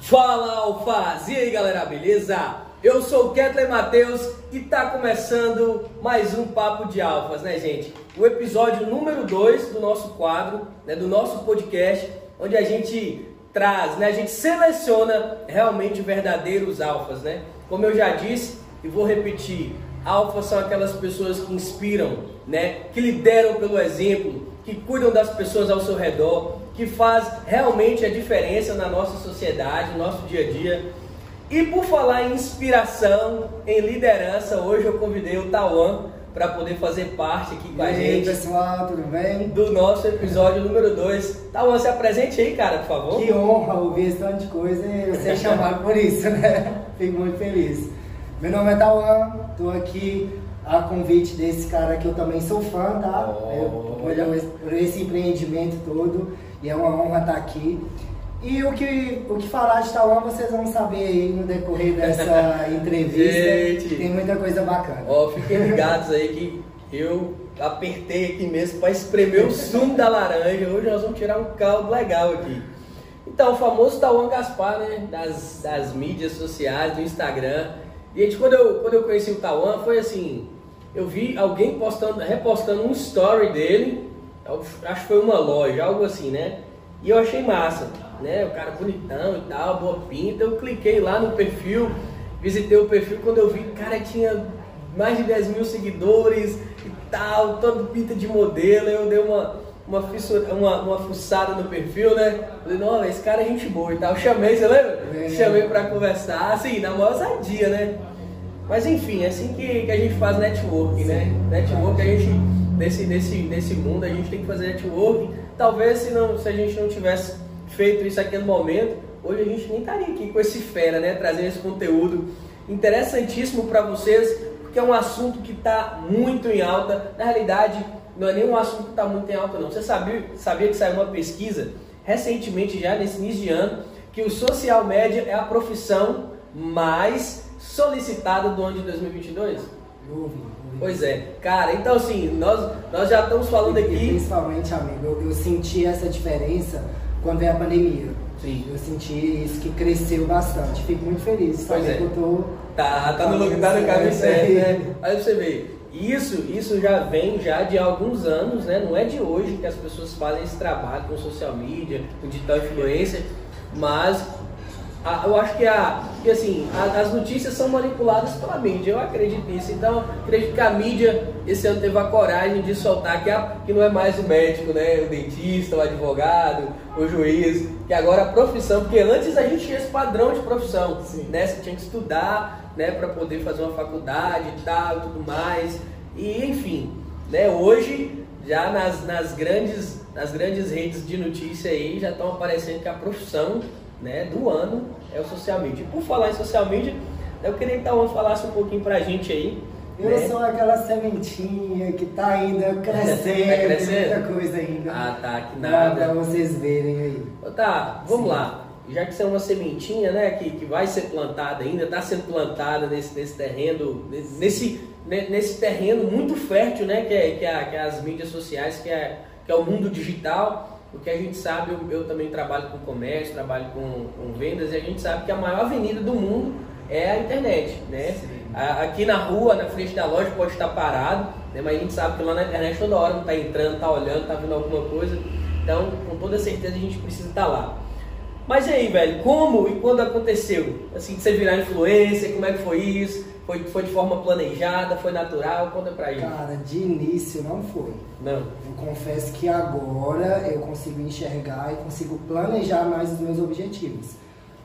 Fala Alfaz! E aí galera, beleza? Eu sou o Ketley Matheus e tá começando mais um Papo de Alfas, né gente? O episódio número 2 do nosso quadro, né, do nosso podcast, onde a gente traz, né, a gente seleciona realmente verdadeiros alfas, né? Como eu já disse e vou repetir, alfas são aquelas pessoas que inspiram, né, que lideram pelo exemplo, que cuidam das pessoas ao seu redor, que faz realmente a diferença na nossa sociedade, no nosso dia a dia. E por falar em inspiração, em liderança, hoje eu convidei o Tawan para poder fazer parte aqui com e a aí, gente pessoal, tudo bem? do nosso episódio número 2. Tawan, se apresente aí, cara, por favor. Que honra ouvir esse tanto de coisa e ser chamado por isso, né? Fico muito feliz. Meu nome é Tauan, tô aqui a convite desse cara que eu também sou fã, tá? Eu- Olha. por, por esse empreendimento todo e é uma honra estar aqui. E o que, o que falar de Tauan vocês vão saber aí no decorrer dessa entrevista. Gente. Tem muita coisa bacana. Ó, fiquem ligados aí que eu apertei aqui mesmo para espremer o sumo da laranja. Hoje nós vamos tirar um caldo legal aqui. Então, o famoso Tawan Gaspar, né? Das, das mídias sociais, do Instagram. Gente, quando eu, quando eu conheci o Tawan, foi assim: eu vi alguém postando, repostando um story dele, acho que foi uma loja, algo assim, né? E eu achei massa, né? O cara bonitão e tal, boa pinta. Eu cliquei lá no perfil, visitei o perfil. Quando eu vi, cara, tinha mais de 10 mil seguidores e tal, todo pinta de modelo. Eu dei uma, uma, fissura, uma, uma fuçada no perfil, né? Falei, não, esse cara é gente boa e tal. Chamei, você lembra? É. Chamei pra conversar, assim, na maior sadia, né? Mas enfim, é assim que, que a gente faz network, né? Network a gente, nesse, nesse, nesse mundo, a gente tem que fazer network. Talvez se, não, se a gente não tivesse feito isso aqui no momento, hoje a gente nem estaria aqui com esse fera, né? Trazendo esse conteúdo interessantíssimo para vocês, porque é um assunto que está muito em alta. Na realidade, não é nem um assunto que está muito em alta, não. Você sabia, sabia que saiu uma pesquisa recentemente, já nesse início de ano, que o social media é a profissão mais solicitada do ano de 2022? Eu ouvi, ouvi. Pois é, cara, então assim, nós, nós já estamos falando E aqui. principalmente, amigo, eu, eu senti essa diferença quando veio a pandemia. Sim. Eu senti isso que cresceu bastante. Fico muito feliz Pois é. que eu tô. Tá, tá no lugar, tá no caminho certo, né? Aí você vê, isso, isso já vem já de alguns anos, né? Não é de hoje que as pessoas fazem esse trabalho com social media, com digital influencer, mas a- eu acho que, a, que assim, a- as notícias são manipuladas pela mídia, eu acredito nisso. Então, acredito que a mídia esse ano teve a coragem de soltar que, a- que não é mais o médico, né? O dentista, o advogado, o juiz, que agora a profissão, porque antes a gente tinha esse padrão de profissão, Sim. né? Você tinha que estudar, né, para poder fazer uma faculdade e tal, tudo mais. E enfim, né, hoje já nas, nas grandes nas grandes redes de notícia aí já estão aparecendo que a profissão, né, do ano é o social media. E por falar em social media, eu queria que Tauan falasse um pouquinho pra gente aí, Eu né? sou aquela sementinha que tá ainda crescendo, Tá crescendo? muita coisa ainda. Ah, tá, que nada. pra vocês verem aí. Tá, vamos Sim. lá. Já que você é uma sementinha, né, que, que vai ser plantada ainda, está sendo plantada nesse, nesse terreno, nesse, ne- nesse terreno muito fértil, né, que é, que é, que é as mídias sociais, que é, que é o mundo digital. Porque a gente sabe, eu, eu também trabalho com comércio, trabalho com, com vendas, e a gente sabe que a maior avenida do mundo é a internet, né? A- Aqui na rua, na frente da loja, pode estar parado, né? mas a gente sabe que lá na internet toda hora está entrando, está olhando, está vendo alguma coisa. Então, com toda certeza, a gente precisa estar lá. Mas e aí, velho, como e quando aconteceu? Assim, de você virar influencer, como é que foi isso? Foi, foi de forma planejada, foi natural? Conta pra gente. Cara, de início não foi. Não. Eu confesso que agora eu consigo enxergar e consigo planejar mais os meus objetivos.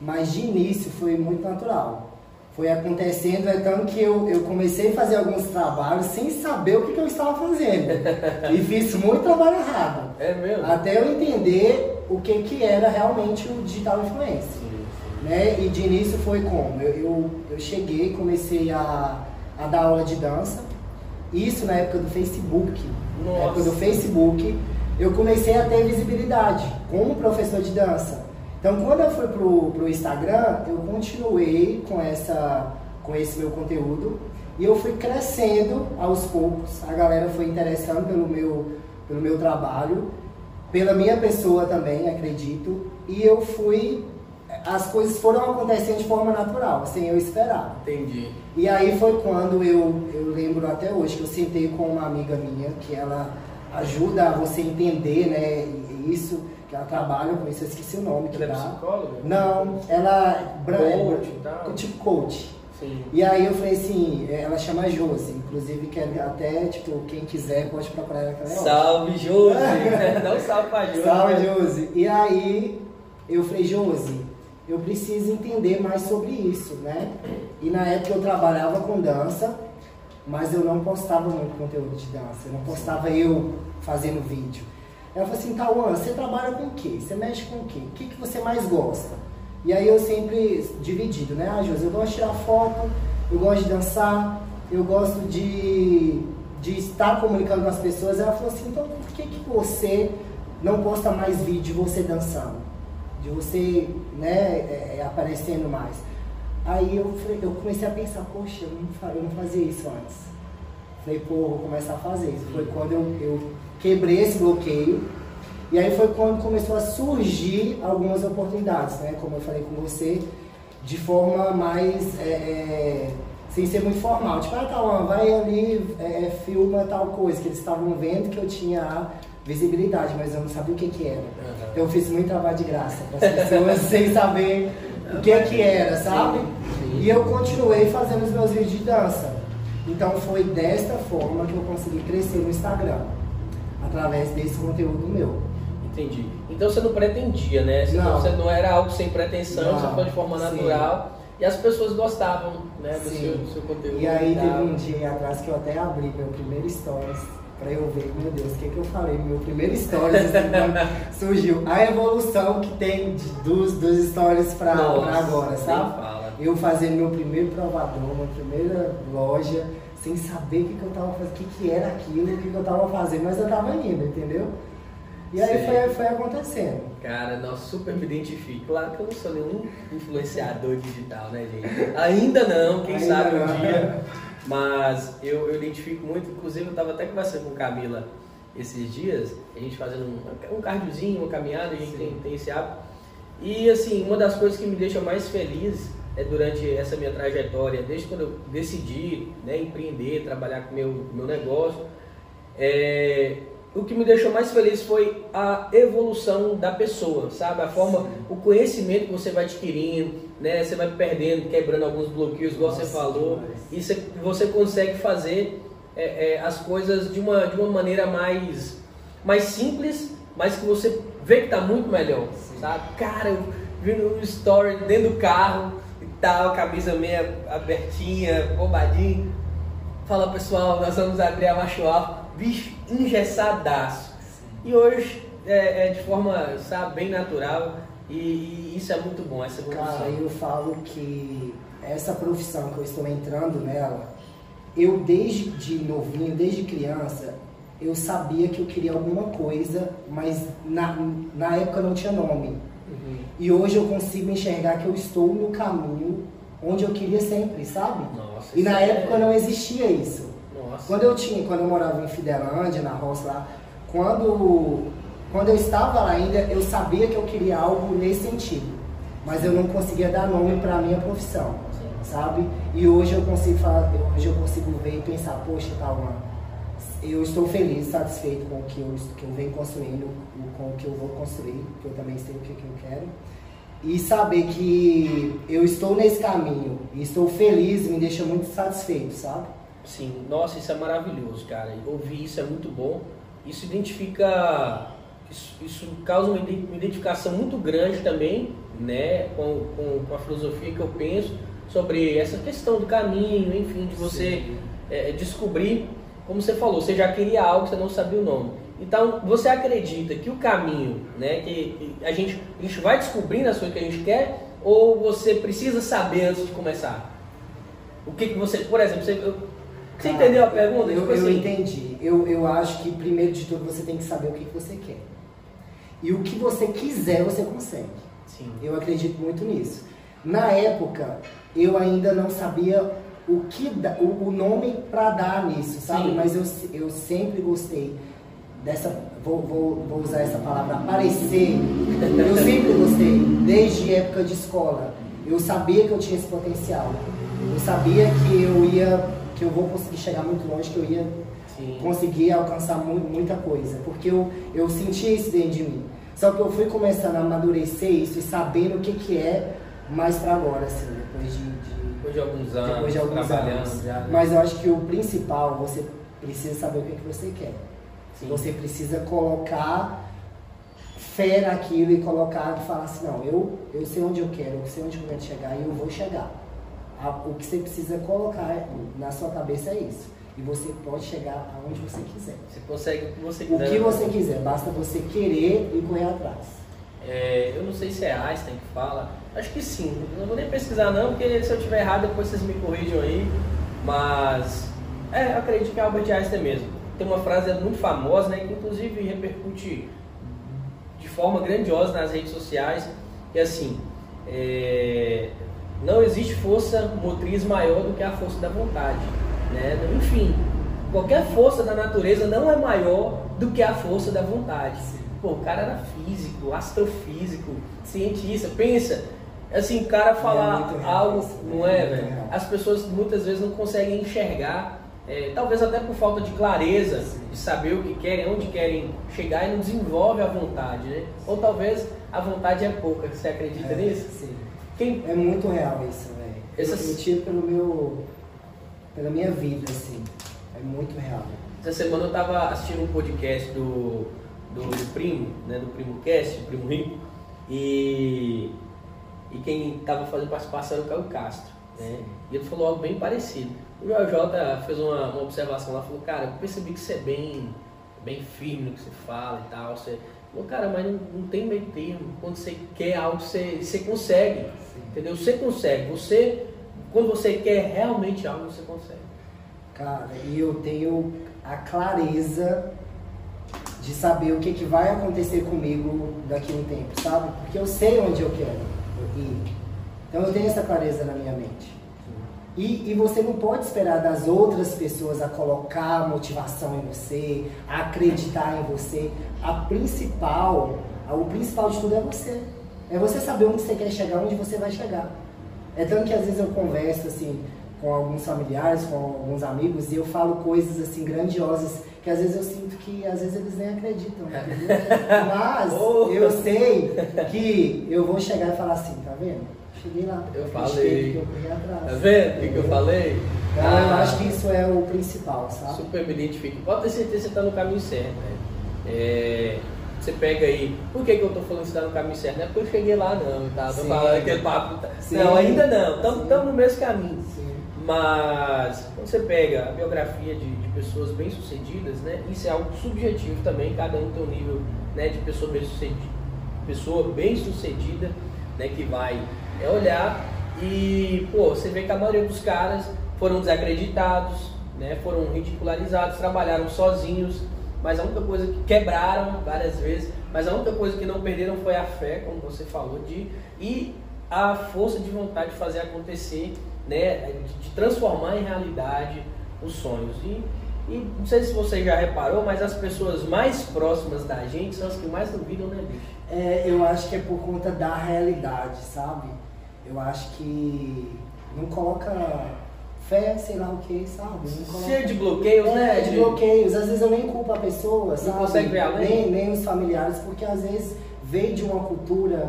Mas de início foi muito natural. Foi acontecendo, é tanto que eu, eu comecei a fazer alguns trabalhos sem saber o que, que eu estava fazendo. e fiz muito trabalho errado. É mesmo? Até eu entender o que, que era realmente o digital influencer. Né? E de início foi como? Eu, eu, eu cheguei, comecei a, a dar aula de dança. Isso na época do Facebook. Na Nossa. época do Facebook, eu comecei a ter visibilidade como professor de dança. Então, quando eu fui pro, pro Instagram, eu continuei com, essa, com esse meu conteúdo. E eu fui crescendo aos poucos, a galera foi interessando pelo meu, pelo meu trabalho, pela minha pessoa também, acredito, e eu fui. As coisas foram acontecendo de forma natural, sem eu esperar. Entendi. E aí foi quando eu, eu lembro até hoje que eu sentei com uma amiga minha, que ela ajuda você entender, né, isso, que ela trabalha com isso, eu esqueci o nome que Ela é dá. psicóloga? Não, ela Coach e tal? tipo coach. Sim. E aí eu falei assim, ela chama Josi, inclusive quer até, tipo, quem quiser pode procurar ela que ela é. Salve, Josi! Um salve pra Josi. Salve, Josi. E aí eu falei, Josi, eu preciso entender mais sobre isso, né? E na época eu trabalhava com dança, mas eu não postava muito conteúdo de dança. Eu não postava eu fazendo vídeo. Ela falou assim, Tauan, você trabalha com o quê? Você mexe com o quê? O que, que você mais gosta? E aí eu sempre dividido, né? Ah, Josi, eu gosto de tirar foto, eu gosto de dançar, eu gosto de, de estar comunicando com as pessoas. Ela falou assim, então por que, que você não posta mais vídeo de você dançando? De você, né, é, é, aparecendo mais. Aí eu, eu comecei a pensar, poxa, eu não, eu não fazia isso antes. Falei, pô, vou começar a fazer isso. Foi quando eu, eu quebrei esse bloqueio. E aí foi quando começou a surgir algumas oportunidades, né? Como eu falei com você, de forma mais. é, é, sem ser muito formal. Tipo, ah, Tauan, vai ali, é, é, filma tal coisa, que eles estavam vendo que eu tinha visibilidade, mas eu não sabia o que que era. Aham. Então eu fiz muito trabalho de graça para as pessoas sem saber o que que era, sabe? sim. E eu continuei fazendo os meus vídeos de dança. Então foi desta forma que eu consegui crescer no Instagram, através desse conteúdo meu. Entendi. Então você não pretendia, né? Você Não. você não era algo sem pretensão, Não. você foi de forma Sim. natural. E as pessoas gostavam, né, do seu, do seu conteúdo. E aí teve um dia atrás que eu até abri meu primeiro stories pra eu ver, meu Deus, o que, que eu falei? Meu primeiro stories assim, quando surgiu. A evolução que tem dos, dos stories pra agora, sabe? Eu fazendo meu primeiro provador, minha primeira loja, sem saber o que, que eu tava fazendo, o que, que era aquilo, o que, que eu tava fazendo, mas eu tava indo, entendeu? E aí foi, foi acontecendo. Cara, não, super me identifico. Claro que eu não sou nenhum influenciador digital, né, gente? Ainda não, quem Ainda sabe um não. dia. Mas eu, eu identifico muito, inclusive eu tava até conversando com Camila esses dias, a gente fazendo um, um cardiozinho, uma caminhada, a gente tem, tem esse hábito. E assim, uma das coisas que me deixa mais feliz é durante essa minha trajetória, desde quando eu decidi né, empreender, trabalhar com o meu, meu negócio, é, o que me deixou mais feliz foi a evolução da pessoa, sabe? A forma, o conhecimento que você vai adquirindo, né? Você vai perdendo, quebrando alguns bloqueios, igual você Nossa, falou, demais. e você, você consegue fazer é, é, as coisas de uma, de uma maneira mais, mais simples, mas que você vê que tá muito melhor, sabe? Cara, eu vi no story dentro do carro e tal, camisa meia abertinha, bombadinha. Fala pessoal, nós vamos abrir a macho alfa, bicho, engessadaço. E hoje é, é de forma, sabe, bem natural e, e isso é muito bom, essa evolução. Cara, eu falo que essa profissão que eu estou entrando nela, eu desde de novinho, desde criança, eu sabia que eu queria alguma coisa, mas na, na época não tinha nome. Uhum. E hoje eu consigo enxergar que eu estou no caminho onde eu queria sempre, sabe? Nossa, E na é- época não existia isso. Nossa. Quando eu tinha, quando eu morava em Fidelândia, na roça lá, quando, quando eu estava lá ainda, eu sabia que eu queria algo nesse sentido. Mas eu não conseguia dar nome para a minha profissão, sabe? E hoje eu consigo falar, hoje eu consigo ver e pensar, poxa, Tauan, eu estou feliz, satisfeito com o que eu, que eu venho construindo, com o que eu vou construir, que eu também sei o que, que eu quero. E saber que eu estou nesse caminho e estou feliz me deixa muito satisfeito, sabe? Sim, nossa, isso é maravilhoso, cara. Ouvir isso é muito bom. Isso identifica. Isso, isso causa uma ide- uma identificação muito grande também, né, com, com, com a filosofia que eu penso sobre essa questão do caminho, enfim, de você é, descobrir, como você falou, você já queria algo, você não sabia o nome. Então, você acredita que o caminho, né, que, que a, gente, a gente vai descobrindo as coisas que a gente quer, ou você precisa saber antes de começar? O que, que você, por exemplo, você, eu- você Cara, entendeu a pergunta? Eu, Tipo eu assim, entendi. Eu, eu acho que, primeiro de tudo, você tem que saber o que, que você quer. E o que você quiser, você consegue. Sim. Eu acredito muito nisso. Na época, eu ainda não sabia o que o, o nome para dar nisso, sabe? Sim. Mas eu, eu sempre gostei dessa, vou, vou, vou usar essa palavra, aparecer. Eu sempre gostei, desde época de escola. Eu sabia que eu tinha esse potencial. Eu sabia que eu ia, que eu vou conseguir chegar muito longe, que eu ia Sim. conseguir alcançar mu- muita coisa, porque eu, eu sentia isso dentro de mim. Só que eu fui começando a amadurecer isso e sabendo o que, que é mais pra agora, assim, depois de- de Depois de alguns anos, depois de alguns anos. já. né? Mas eu acho que o principal, você precisa saber o que, que você quer. Sim. Você precisa colocar fé naquilo e colocar e falar assim, não, eu, eu sei onde eu quero, eu sei onde eu quero chegar e eu vou chegar. O que você precisa colocar na sua cabeça é isso. E você pode chegar aonde você quiser. Você consegue o que você O quiser. que você quiser, basta você querer e correr atrás. É, eu não sei se é Einstein que fala. Acho que sim. Eu não vou nem pesquisar não, porque se eu tiver errado depois vocês me corrijam aí. Mas é, eu acredito que é Albert Einstein mesmo. Tem uma frase muito famosa, né, que inclusive repercute de forma grandiosa nas redes sociais. Que é assim, é, não existe força motriz maior do que a força da vontade. Né? Enfim, qualquer força da natureza não é maior do que a força da vontade. Pô, o cara era físico, astrofísico, cientista. Pensa, assim, o cara falar muito real algo, né? não é, Muito velho? real. As pessoas muitas vezes não conseguem enxergar, é, talvez até por falta de clareza, de saber o que querem, onde querem chegar e não desenvolve a vontade, né? Ou talvez a vontade é pouca, você acredita É, nisso? Sim. Quem, É muito real isso, velho. Essas- Eu, tiro pelo meu. pela minha vida, assim. É muito real. Essa semana eu tava assistindo um podcast do, do, do Primo, né? Do Primo Cast, do Primo Rico, e, e quem tava fazendo participação era o Caio Castro, né? E ele falou algo bem parecido. O Joel J fez uma, uma observação lá, falou, cara, eu percebi que você é bem, bem firme no que você fala e tal. Você... Falou, cara, mas não, não tem meio termo. Quando você quer algo, você, você consegue. Entendeu? Você consegue. Você, quando você quer realmente algo, você consegue. Cara, e eu tenho a clareza de saber o que, que vai acontecer comigo daqui a um tempo, sabe? Porque eu sei onde eu quero ir. Então eu tenho essa clareza na minha mente. E, e você não pode esperar das outras pessoas a colocar motivação em você, a acreditar em você. A principal, o principal de tudo é você. É você saber onde você quer chegar, onde você vai chegar. É tanto que às vezes eu converso assim com alguns familiares, com alguns amigos e eu falo coisas assim grandiosas que às vezes eu sinto que às vezes eles nem acreditam, entendeu? Mas Oh. eu sei que eu vou chegar e falar assim, tá vendo? Cheguei lá. Eu falei. que Eu corri atrás. Tá vendo o que, que eu falei? Então, eu Ah, acho que isso é o principal, sabe? Super me identifico. Pode ter certeza que você está no caminho certo. Né? É, você pega aí. Por que, que eu tô falando que você está no caminho certo? Não é porque eu cheguei lá, não. Tá? Tô falando aquele papo. tá-. Não, ainda não. Estamos no mesmo caminho. Sim. Mas quando você pega a biografia de, de pessoas bem-sucedidas, né? Isso é algo subjetivo também, cada um tem um nível né, de pessoa bem-sucedida, pessoa bem-sucedida, né, que vai é, olhar e, pô, você vê que a maioria dos caras foram desacreditados, né? Foram ridicularizados, trabalharam sozinhos, mas a única coisa que quebraram várias vezes, mas a única coisa que não perderam foi a fé, como você falou, de e a força de vontade de fazer acontecer, né, de, de transformar em realidade os sonhos. E, e não sei se você já reparou, mas as pessoas mais próximas da gente são as que mais duvidam, né, bicho? É, eu acho que é por conta da realidade, sabe? Eu acho que não coloca fé, sei lá o que, sabe? Não coloca... Cheio de bloqueios, É, né? de bloqueios. Às vezes eu nem culpo a pessoa, sabe? consegue ver além? Nem, nem os familiares, porque às vezes veio de uma cultura,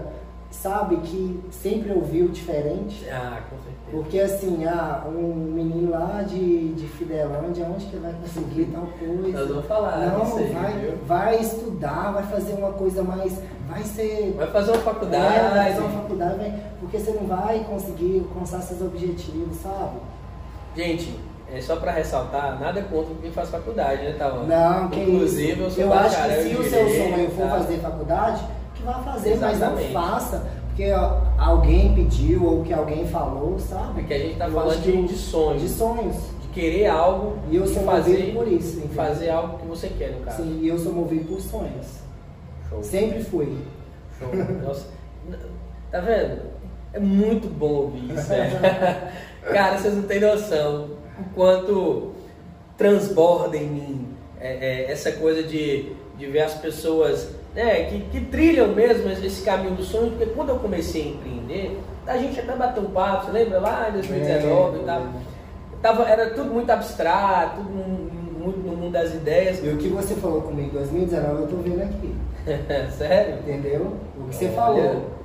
sabe, que sempre ouviu diferente. Ah, com certeza. Porque assim, ah, um menino lá de, de Fidelândia, onde que vai conseguir tal coisa? Nós vamos falar Não, aí, vai, viu? vai estudar, vai fazer uma coisa mais. Vai ser. Vai fazer uma É, vai faculdade. fazer uma faculdade, vai- porque você não vai conseguir alcançar seus objetivos, sabe? Gente, é só pra ressaltar, nada contra quem faz faculdade, né, Tava? Não, que Inclusive, eu sou Eu acho que se o seu sonho for tá? fazer faculdade, vá fazer, Exatamente. mas não faça, porque alguém pediu ou que alguém falou, sabe? Porque a gente tá falando de, de sonhos. De sonhos. de querer algo E eu sou fazer, movido por isso, entendeu? fazer algo que você quer, no caso. Sim, e eu sou movido por sonhos. Show. Sempre fui. Show. Nossa. Tá vendo? É muito bom ouvir isso, é. Cara, vocês não têm noção o quanto transborda em mim é, é, essa coisa de, de ver as pessoas né, que, que trilham mesmo esse caminho do sonho, porque quando eu comecei a empreender, a gente até bateu um papo, você lembra lá em 2019 é, e tal? Tava, era tudo muito abstrato, tudo muito no mundo das ideias. E o que você falou comigo em 2019 eu tô vendo aqui. Sério? Entendeu? O que você falou.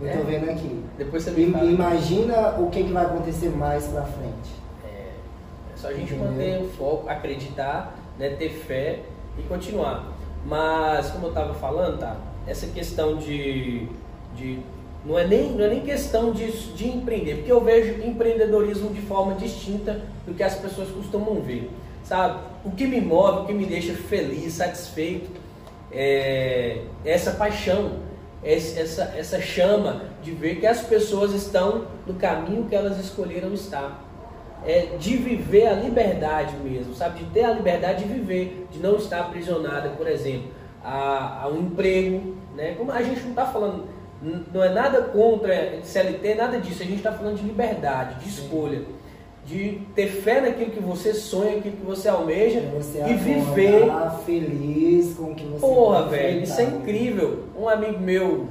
Eu tô é. vendo aqui. Depois você me fala. Imagina o que, que vai acontecer mais pra frente. É, é só a gente Entendeu? manter o foco, acreditar, né, ter fé e continuar. Mas, como eu estava falando, tá? Essa questão de, de não é nem, não é nem questão de, de empreender, porque eu vejo empreendedorismo de forma distinta do que as pessoas costumam ver. Sabe? O que me move, o que me deixa feliz, satisfeito, é essa paixão, essa, essa chama de ver que as pessoas estão no caminho que elas escolheram estar. É de viver a liberdade mesmo, sabe? De ter a liberdade de viver, de não estar aprisionada, por exemplo, a, a um emprego. Né? Como a gente não está falando, não é nada contra CLT, nada disso, a gente está falando de liberdade, de escolha. De ter fé naquilo que você sonha, aquilo que você almeja você e viver feliz com o que você Porra, velho, isso é incrível. Um amigo meu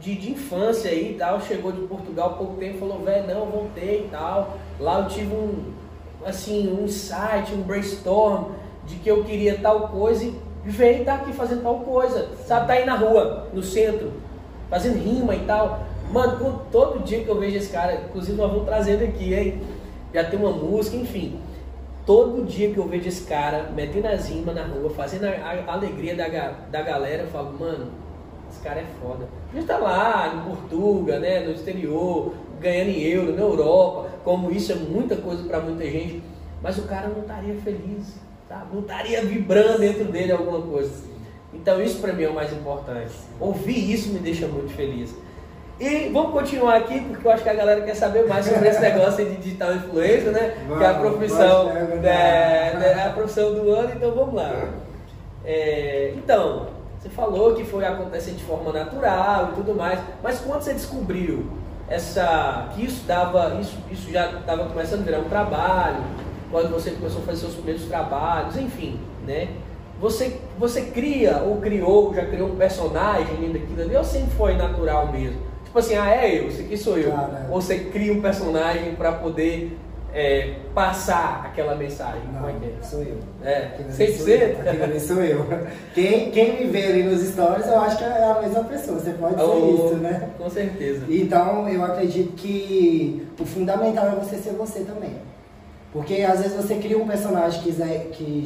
de, de infância aí e tal, chegou de Portugal há pouco tempo e falou, velho, não, voltei e tal. Lá eu tive um assim, um insight, um brainstorm de que eu queria tal coisa e veio estar tá aqui fazendo tal coisa. Sabe, tá aí na rua, no centro, fazendo rima e tal. Mano, todo dia que eu vejo esse cara, inclusive nós vamos trazendo aqui, hein? já tem uma música, enfim. Todo dia que eu vejo esse cara metendo as rimas na rua, fazendo a, alegria da, da galera, eu falo, mano, esse cara é foda. A gente tá lá em Portugal, né, no exterior, ganhando em euro, na Europa, como isso é muita coisa para muita gente, mas o cara não estaria feliz, tá? não estaria vibrando dentro dele alguma coisa. Então isso para mim é o mais importante. Ouvir isso me deixa muito feliz. E vamos continuar aqui, porque eu acho que a galera quer saber mais sobre esse negócio de digital influencer, né? Vamos, que é a profissão, é, é, a profissão do ano, então vamos lá. É, então, você falou que foi acontecer de forma natural e tudo mais, mas quando você descobriu essa, que isso dava, isso, isso já estava começando a virar um trabalho, quando você começou a fazer seus primeiros trabalhos, enfim, né? Você, você cria ou criou, já criou um personagem dentro daquilo ali, ou sempre foi natural mesmo? Tipo assim, ah, é eu, esse aqui sou eu. Né? Ou você cria um personagem para poder é, passar aquela mensagem. Não, é que é? Sou eu. É, 100%? Aquilo ali sou eu. Quem, quem me vê ali nos stories, eu acho que é a mesma pessoa. Você pode oh, ser isso, né? Com certeza. Então, eu acredito que o fundamental é você ser você também. Porque às vezes você cria um personagem que já,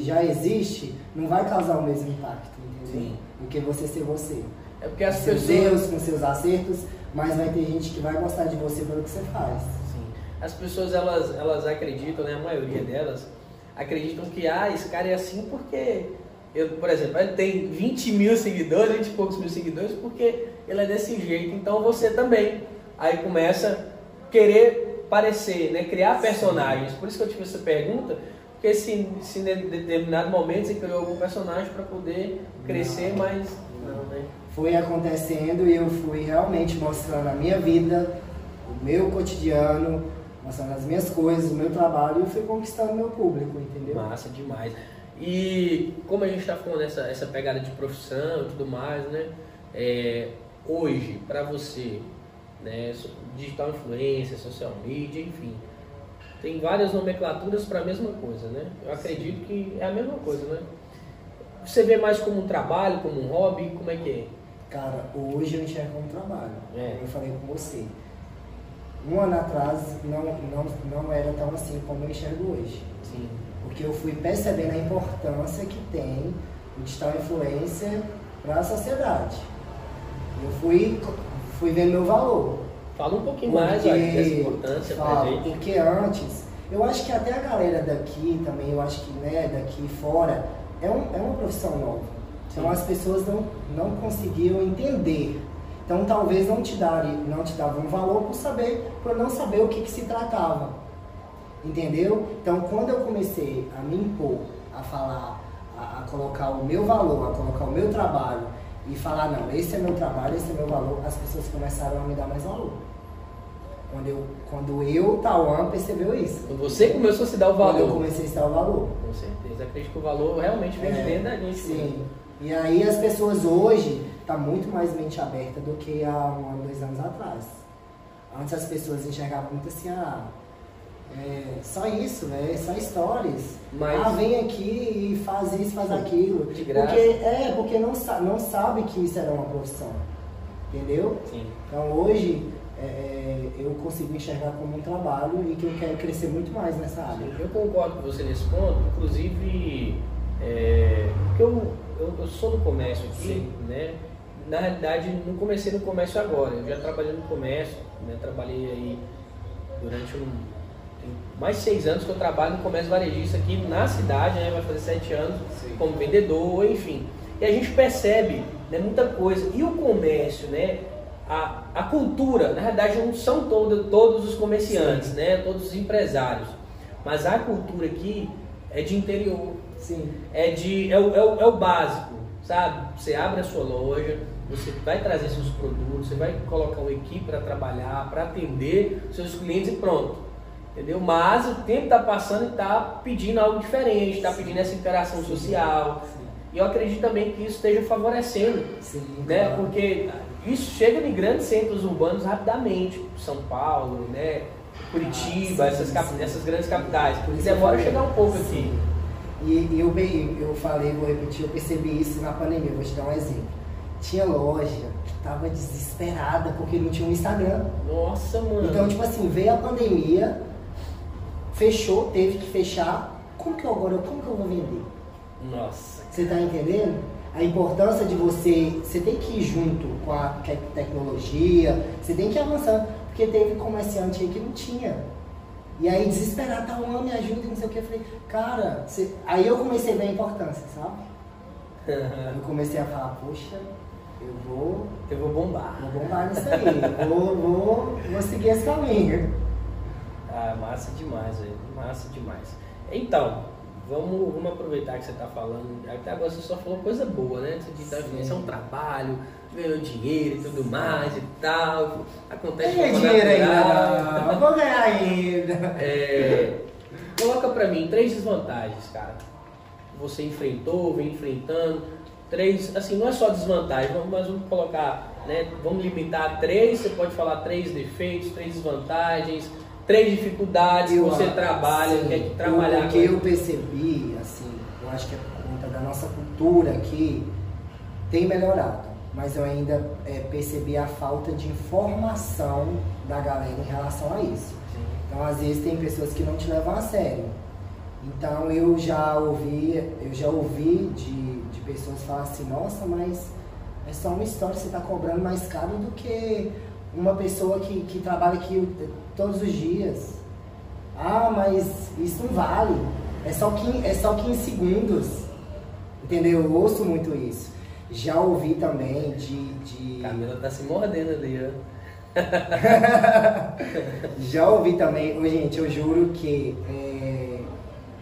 já existe, não vai causar o mesmo impacto, entendeu? Sim. Do que você ser você. É porque as pessoas... erros, com seus acertos, mas vai ter gente que vai gostar de você pelo que você faz. As pessoas, elas, elas acreditam, né, a maioria delas, acreditam que, ah, esse cara é assim porque, eu, por exemplo, ele tem 20 mil seguidores, 20 e poucos mil seguidores, porque ele é desse jeito, então você também. Aí começa a querer parecer, né, criar personagens. Por isso que eu tive essa pergunta, porque se, se em determinado momento você criou algum personagem para poder crescer, não. mas não, né? foi acontecendo e eu fui realmente mostrando a minha vida, o meu cotidiano, mostrando as minhas coisas, o meu trabalho e eu fui conquistando meu público, entendeu? Massa demais. E como a gente está falando essa, essa pegada de profissão e tudo mais, né? É, hoje, para você, né, digital influência, social media, enfim, tem várias nomenclaturas para a mesma coisa, né? Eu acredito que é a mesma coisa, né? Você vê mais como um trabalho, como um hobby, como é que é? Cara, hoje eu enxergo como trabalho. É. Eu falei com você. Um ano atrás não, não, não era tão assim como eu enxergo hoje. Sim. Porque eu fui percebendo a importância que tem o digital influencer para a sociedade. Eu fui, fui vendo meu valor. Fala um pouquinho porque, mais olha, dessa importância pra gente. Porque antes, eu acho que até a galera daqui também, eu acho que né, daqui fora, é, um, é uma profissão nova. Então as pessoas não, não conseguiam entender. Então talvez não te, darem, não te davam valor por saber, por não saber o que, que se tratava. Entendeu? Então quando eu comecei a me impor, a falar, a, a colocar o meu valor, a colocar o meu trabalho e falar, não, esse é meu trabalho, esse é meu valor, as pessoas começaram a me dar mais valor. Quando eu, quando eu Tauan, percebeu isso. Quando você começou a se dar o valor. Quando eu comecei a se dar o valor. Com certeza. Acredito que o valor realmente vem de É, dentro da gente. Sim. mesmo. E aí as pessoas hoje tá muito mais mente aberta do que há um ano, dois anos atrás. Antes as pessoas enxergavam muito assim, ah, é só isso, né? Só histórias. Mas- Ah, vem aqui e faz isso, faz aquilo. De graça. Porque, é, porque não, sa não sabe que isso era uma profissão. Entendeu? Sim. Então hoje é, é, eu consigo enxergar como um trabalho e que eu quero crescer muito mais nessa área. Eu concordo com você nesse ponto, inclusive, é, porque eu, eu, eu sou do comércio aqui, Sim. né? Na realidade, não comecei no comércio agora, eu já trabalhei no comércio, né? Trabalhei aí durante um. Tem mais de seis anos que eu trabalho no comércio varejista aqui na cidade, né? Vai fazer sete anos Sim. como vendedor, enfim. E a gente percebe né, muita coisa. E o comércio, né? A, a cultura, na verdade, não são todo, todos os comerciantes, né? Todos os empresários. Mas a cultura aqui é de interior, Sim. é de é o, é o, é o básico, sabe? Você abre a sua loja, você vai trazer seus produtos, você vai colocar uma equipe para trabalhar, para atender seus clientes e pronto. Entendeu? Mas o tempo está passando e está pedindo algo diferente, está pedindo essa interação social. E eu acredito também que isso esteja favorecendo Sim. né? claro. Porque isso chega em grandes centros urbanos rapidamente, São Paulo, né? Curitiba, Ah, sim, essas, cap- sim. essas grandes capitais. Por isso Demora chegar um pouco Sim. aqui. E, eu, eu falei, vou repetir, eu percebi isso na pandemia, vou te dar um exemplo. Tinha loja que tava desesperada porque não tinha um Instagram. Nossa, mano. Então, tipo assim, veio a pandemia, fechou, teve que fechar. Como que eu agora, como que eu vou vender? Nossa. Você tá entendendo? A importância de você, você tem que ir junto com a te- tecnologia, você tem que ir avançando, porque teve comerciante aí que não tinha. E aí desesperado, tá, um me ajuda, e não sei o que. Eu falei, cara, você- aí eu comecei a ver a importância, sabe? Eu comecei a falar, poxa, eu vou, Eu vou bombar. vou bombar nisso aí, vou, vou, vou seguir esse caminho. Ah, massa demais, velho. Massa demais. Então, vamos, vamos aproveitar que você está falando. Até agora você só falou coisa boa, né? Você disse que isso é um trabalho, ganhou dinheiro e tudo mais e tal. Acontece forma dinheiro ainda, não, vou ganhar ainda. É, coloca pra mim três desvantagens, cara. Você enfrentou, vem enfrentando. Três, assim, não é só desvantagem, mas vamos colocar, né? Vamos limitar a três, você pode falar três defeitos, três desvantagens, três dificuldades que você trabalha, sim, quer trabalhar O que eu percebi, assim, eu acho que é por conta da nossa cultura aqui, tem melhorado. Mas eu ainda é, percebi a falta de informação da galera em relação a isso. Então, às vezes, tem pessoas que não te levam a sério. Então, eu já ouvi, eu já ouvi de pessoas falar assim, nossa, mas é só uma história, você está cobrando mais caro do que uma pessoa que, que trabalha aqui todos os dias. Ah, mas isso não vale. É só 15, é só 15 segundos. Entendeu? Eu ouço muito isso. Já ouvi também de. de... Camila tá se mordendo ali, ó. Já ouvi também, gente, eu juro que é,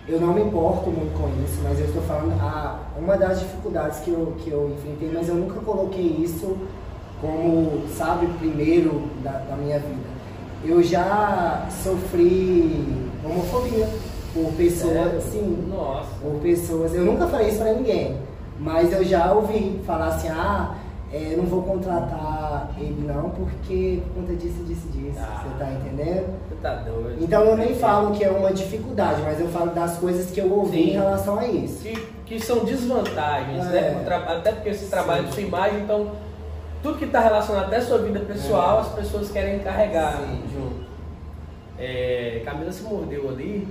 eu não me importo muito com isso, mas eu estou falando a, uma das dificuldades que eu, que eu enfrentei, mas eu nunca coloquei isso como, sabe, primeiro da, da minha vida. Eu já sofri homofobia por pessoas, Sério? sim, Nossa. por pessoas. Eu nunca falei isso pra ninguém, mas eu já ouvi falar assim, ah, é, não vou contratar ele não, porque por conta disso, disso, disso. Ah. Você tá entendendo? Você tá doido. Então eu nem falo que é uma dificuldade, mas eu falo das coisas que eu ouvi Sim. em relação a isso. que, que são desvantagens, É. né? Pro tra- Até porque você trabalha Sim. com sua imagem, então tudo que está relacionado até à sua vida pessoal, É. as pessoas querem carregar Sim. junto. É, Camila se mordeu ali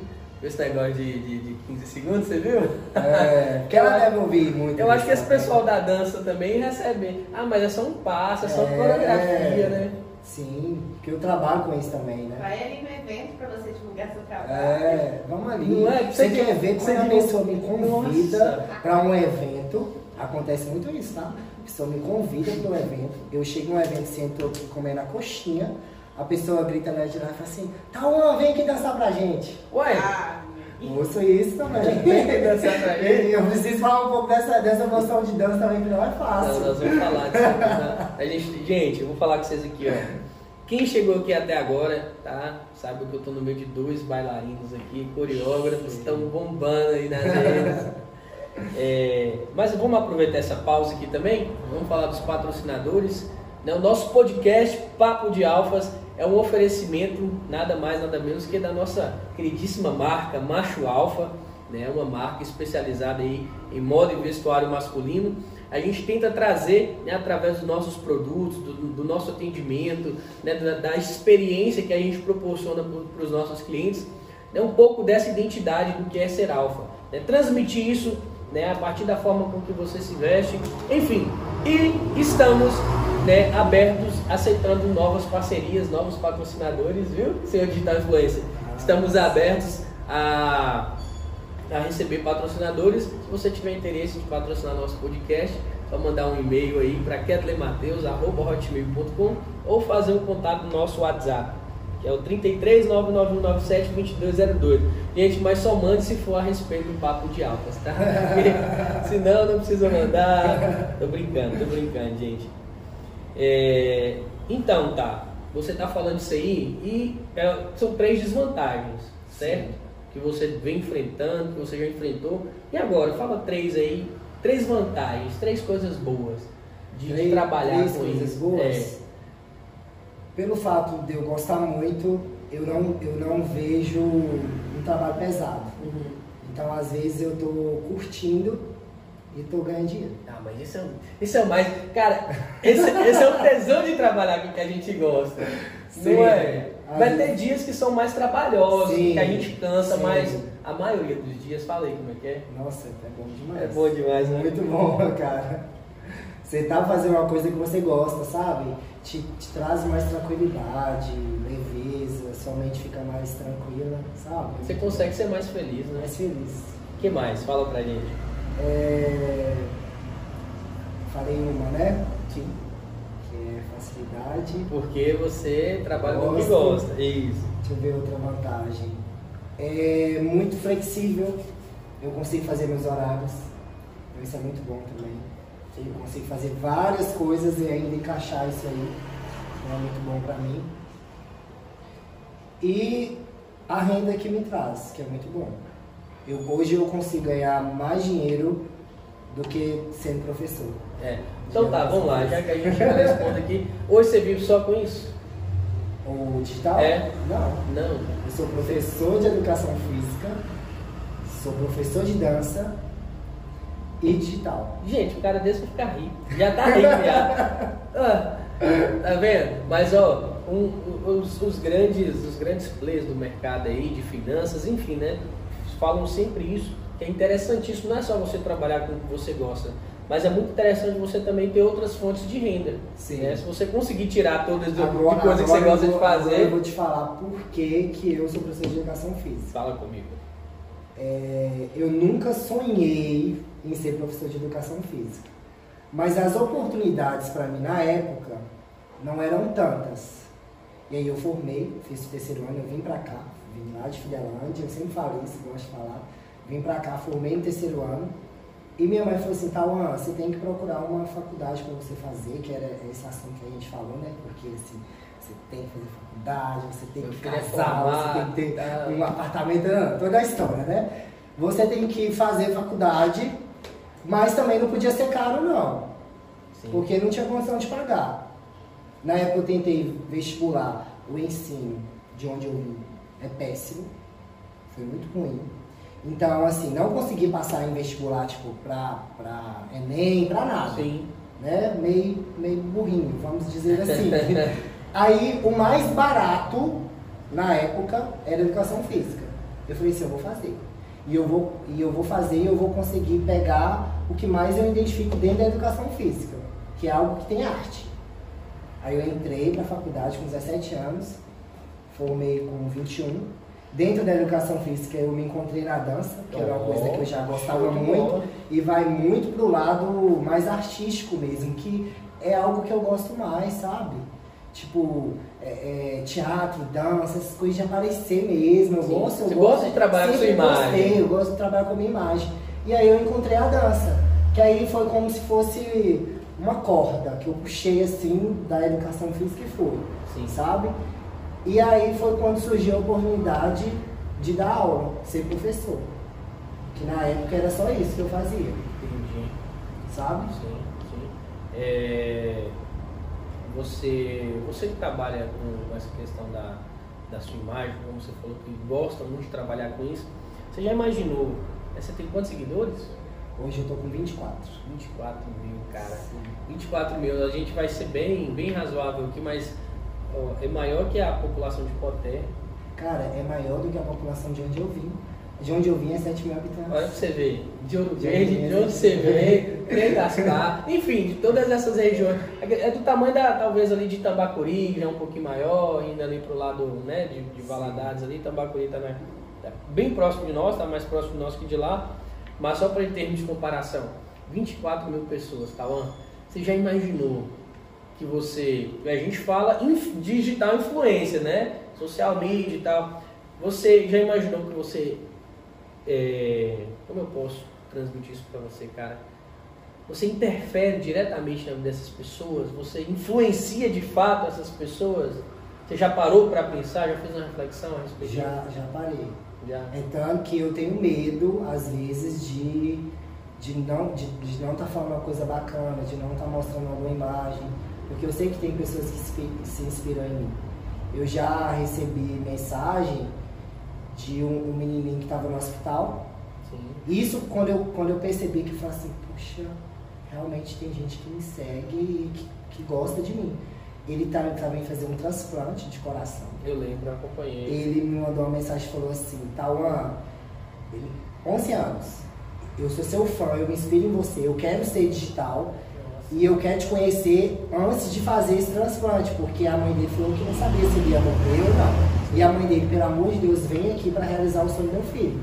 esse negócio de, de, de 15 segundos, você viu? É, porque ela deve ouvir muito. Eu acho que esse né? pessoal da dança também recebe. Ah, mas é só um passo, é só É, coreografia, né? Sim, porque eu trabalho com isso também, né? Vai ali no evento pra você divulgar seu trabalho. É, vamos ali. Não é? Você Você quer ver você quando a pessoa me convida Nossa. para um evento, acontece muito isso, tá? A pessoa me convida para um evento, eu chego num evento, sento aqui comendo a coxinha, a pessoa grita lá de lá e fala assim, Tauan, vem aqui dançar pra gente. Ué, Ah, Ouço isso também. Vem aqui dançar pra gente. Eu preciso falar um pouco dessa, dessa noção de dança também, que não é Não, fácil. nós vamos falar disso. A gente, gente, eu vou falar com vocês aqui, ó. Quem chegou aqui até agora, tá? Sabe que eu tô no meio de dois bailarinos aqui, coreógrafos, estão bombando aí nas redes. É, mas vamos aproveitar essa pausa aqui também. Vamos falar dos patrocinadores. Né? O nosso podcast Papo de Alfas é um oferecimento nada mais nada menos que da nossa queridíssima marca Macho Alfa, né? Uma marca especializada aí em moda e vestuário masculino. A gente tenta trazer, né, através dos nossos produtos, do, do nosso atendimento, né, da, da, experiência que a gente proporciona para os nossos clientes, né, um pouco dessa identidade do que é ser alfa. Né? Transmitir isso né, a partir da forma com que você se veste, enfim. E estamos né, abertos, aceitando novas parcerias, novos patrocinadores, viu, senhor Digital Influencer? Estamos abertos a, a receber patrocinadores. Se você tiver interesse de patrocinar nosso podcast, só mandar um e-mail aí para ketlemateus.com ou fazer um contato no nosso WhatsApp que é o 33 99197 2202. Gente, mas só mande se for a respeito do papo de altas, tá? Porque, senão não precisa mandar. Tô brincando, tô brincando, gente. É, então, tá. Você tá falando isso aí e é, são três desvantagens, certo? Que você vem enfrentando, que você já enfrentou. E agora, fala três aí, três vantagens, três coisas boas de, três, de trabalhar três com coisas isso. boas. É pelo fato de eu gostar muito, eu não, eu não vejo um trabalho pesado. Uhum. Então, às vezes, eu estou curtindo e estou ganhando dinheiro. Ah, mas isso é, isso é mais. Cara, esse, esse é o tesão de trabalhar com o que a gente gosta. Sim, não é? Vai ter dias que são mais trabalhosos, sim, que a gente cansa, sim. mas a maioria dos dias, falei como é que é. Nossa, é bom demais. É bom demais, né? Muito bom, cara. Você tá fazendo uma coisa que você gosta, sabe? te, te traz mais tranquilidade, leveza, sua mente fica mais tranquila, sabe? Você consegue ser mais feliz, né? Mais feliz. O que mais? Fala pra gente. É... Falei uma, né? Sim. Que é facilidade. Porque você trabalha com o que gosta. Isso. Deixa eu ver outra vantagem. É muito flexível. Eu consigo fazer meus horários. Isso é muito bom também. Eu consigo fazer várias coisas e ainda encaixar isso aí. é muito bom para mim. E a renda que me traz, que é muito bom. Eu, hoje eu consigo ganhar mais dinheiro do que sendo professor. É. Então tá, vamos lá, já que a gente responde aqui. Hoje você vive só com isso? O digital? É? Não. Não. Eu sou professor de educação física, sou professor de dança e digital. Gente, o cara desse vai ficar rico. Já tá rico, já. Ah, tá vendo? Mas, ó, um, os, os, grandes, os grandes players do mercado aí, de finanças, enfim, né? Falam sempre isso, que é interessantíssimo. Não é só você trabalhar com o que você gosta, mas é muito interessante você também ter outras fontes de renda. Sim. Né? Se você conseguir tirar todas as coisas que você gosta vou, de fazer. eu vou te falar por que, que eu sou professor de educação física. Fala comigo. É, eu nunca sonhei em ser professor de educação física. Mas as oportunidades para mim na época não eram tantas. E aí eu formei, fiz o terceiro ano, eu vim para cá, vim lá de Fidelândia, eu sempre falo isso, gosto de falar. Vim para cá, formei no terceiro ano. E minha mãe falou assim, Tauan, você tem que procurar uma faculdade para você fazer, que era esse assunto que a gente falou, né? Porque assim, você tem que fazer faculdade, você tem que casar, você tem que ter tá. um apartamento, toda a história, né? Você tem que fazer faculdade mas também não podia ser caro, não. Sim. Porque não tinha condição de pagar. Na época eu tentei vestibular, o ensino de onde eu vim é péssimo. Foi muito ruim. Então, assim, não consegui passar em vestibular, tipo, pra, pra Enem, pra nada. Sim. Né? Meio, meio burrinho, vamos dizer assim. Aí, o mais barato, na época, era educação física. Eu falei assim, eu vou fazer. E eu vou, e eu vou fazer e eu vou conseguir pegar o que mais eu identifico dentro da educação física, que é algo que tem arte. Aí eu entrei para a faculdade com 17 anos, formei com 21. Dentro da educação física eu me encontrei na dança, que era uma coisa que eu já gostava muito, e vai muito pro lado mais artístico mesmo, que é algo que eu gosto mais, sabe? Tipo, é, é, teatro, dança, essas coisas de aparecer mesmo. Eu Sim. gosto, eu Você gosto, gosta de trabalhar com sua imagem. Gostei, eu gosto de trabalhar com a minha imagem. E aí eu encontrei a dança. Que aí foi como se fosse uma corda que eu puxei assim da educação física e foi, Sim. sabe? E aí foi quando surgiu a oportunidade de dar aula, ser professor. Que na época era só isso que eu fazia, Entendi. sabe? Sim, sim. É, você, você que trabalha com essa questão da, da sua imagem, como você falou que gosta muito de trabalhar com isso, você já imaginou? é, Você tem quantos seguidores? Hoje eu tô com 24. 24 mil, cara. 24 mil, a gente vai ser bem, bem razoável aqui, mas ó, é maior que a população de Poté. Cara, é maior do que a população de onde eu vim. De onde eu vim é 7 mil habitantes. Olha pra você ver, de Ouro De Verde, onde de onde você Gaspar, enfim, de todas essas regiões. É do tamanho da, talvez ali de Tambacuri, que já é um pouquinho maior, indo ali pro lado né, de, de Valadares ali, Tambacuri tá, na- tá bem próximo de nós, tá mais próximo de nós que de lá. Mas só para em termos de comparação, 24 mil pessoas, Tawan, você já imaginou que você, a gente fala digital influência, né? Social media e tal. Você já imaginou que você é, como eu posso transmitir isso para você, cara? Você interfere diretamente na vida dessas pessoas? Você influencia de fato essas pessoas? Você já parou para pensar? Já fez uma reflexão a respeito? Já, já parei. Já. É tanto que eu tenho medo, às vezes, de, de não de, de não estar falando uma coisa bacana, de não estar mostrando alguma imagem, porque eu sei que tem pessoas que se, inspiram em mim. Eu já recebi mensagem de um, um menininho que estava no hospital. Sim. Isso quando eu, quando eu percebi que eu falei assim, puxa, realmente tem gente que me segue e que, que gosta de mim. Ele tá, também fazer um transplante de coração. Eu lembro, eu acompanhei. Ele me mandou uma mensagem e falou assim, Tauan, ele, 11 anos, eu sou seu fã, eu me inspiro em você, eu quero ser digital e eu quero te conhecer antes de fazer esse transplante, porque a mãe dele falou que não sabia se ele ia morrer ou não. E a mãe dele, pelo amor de Deus, vem aqui para realizar o sonho do meu filho.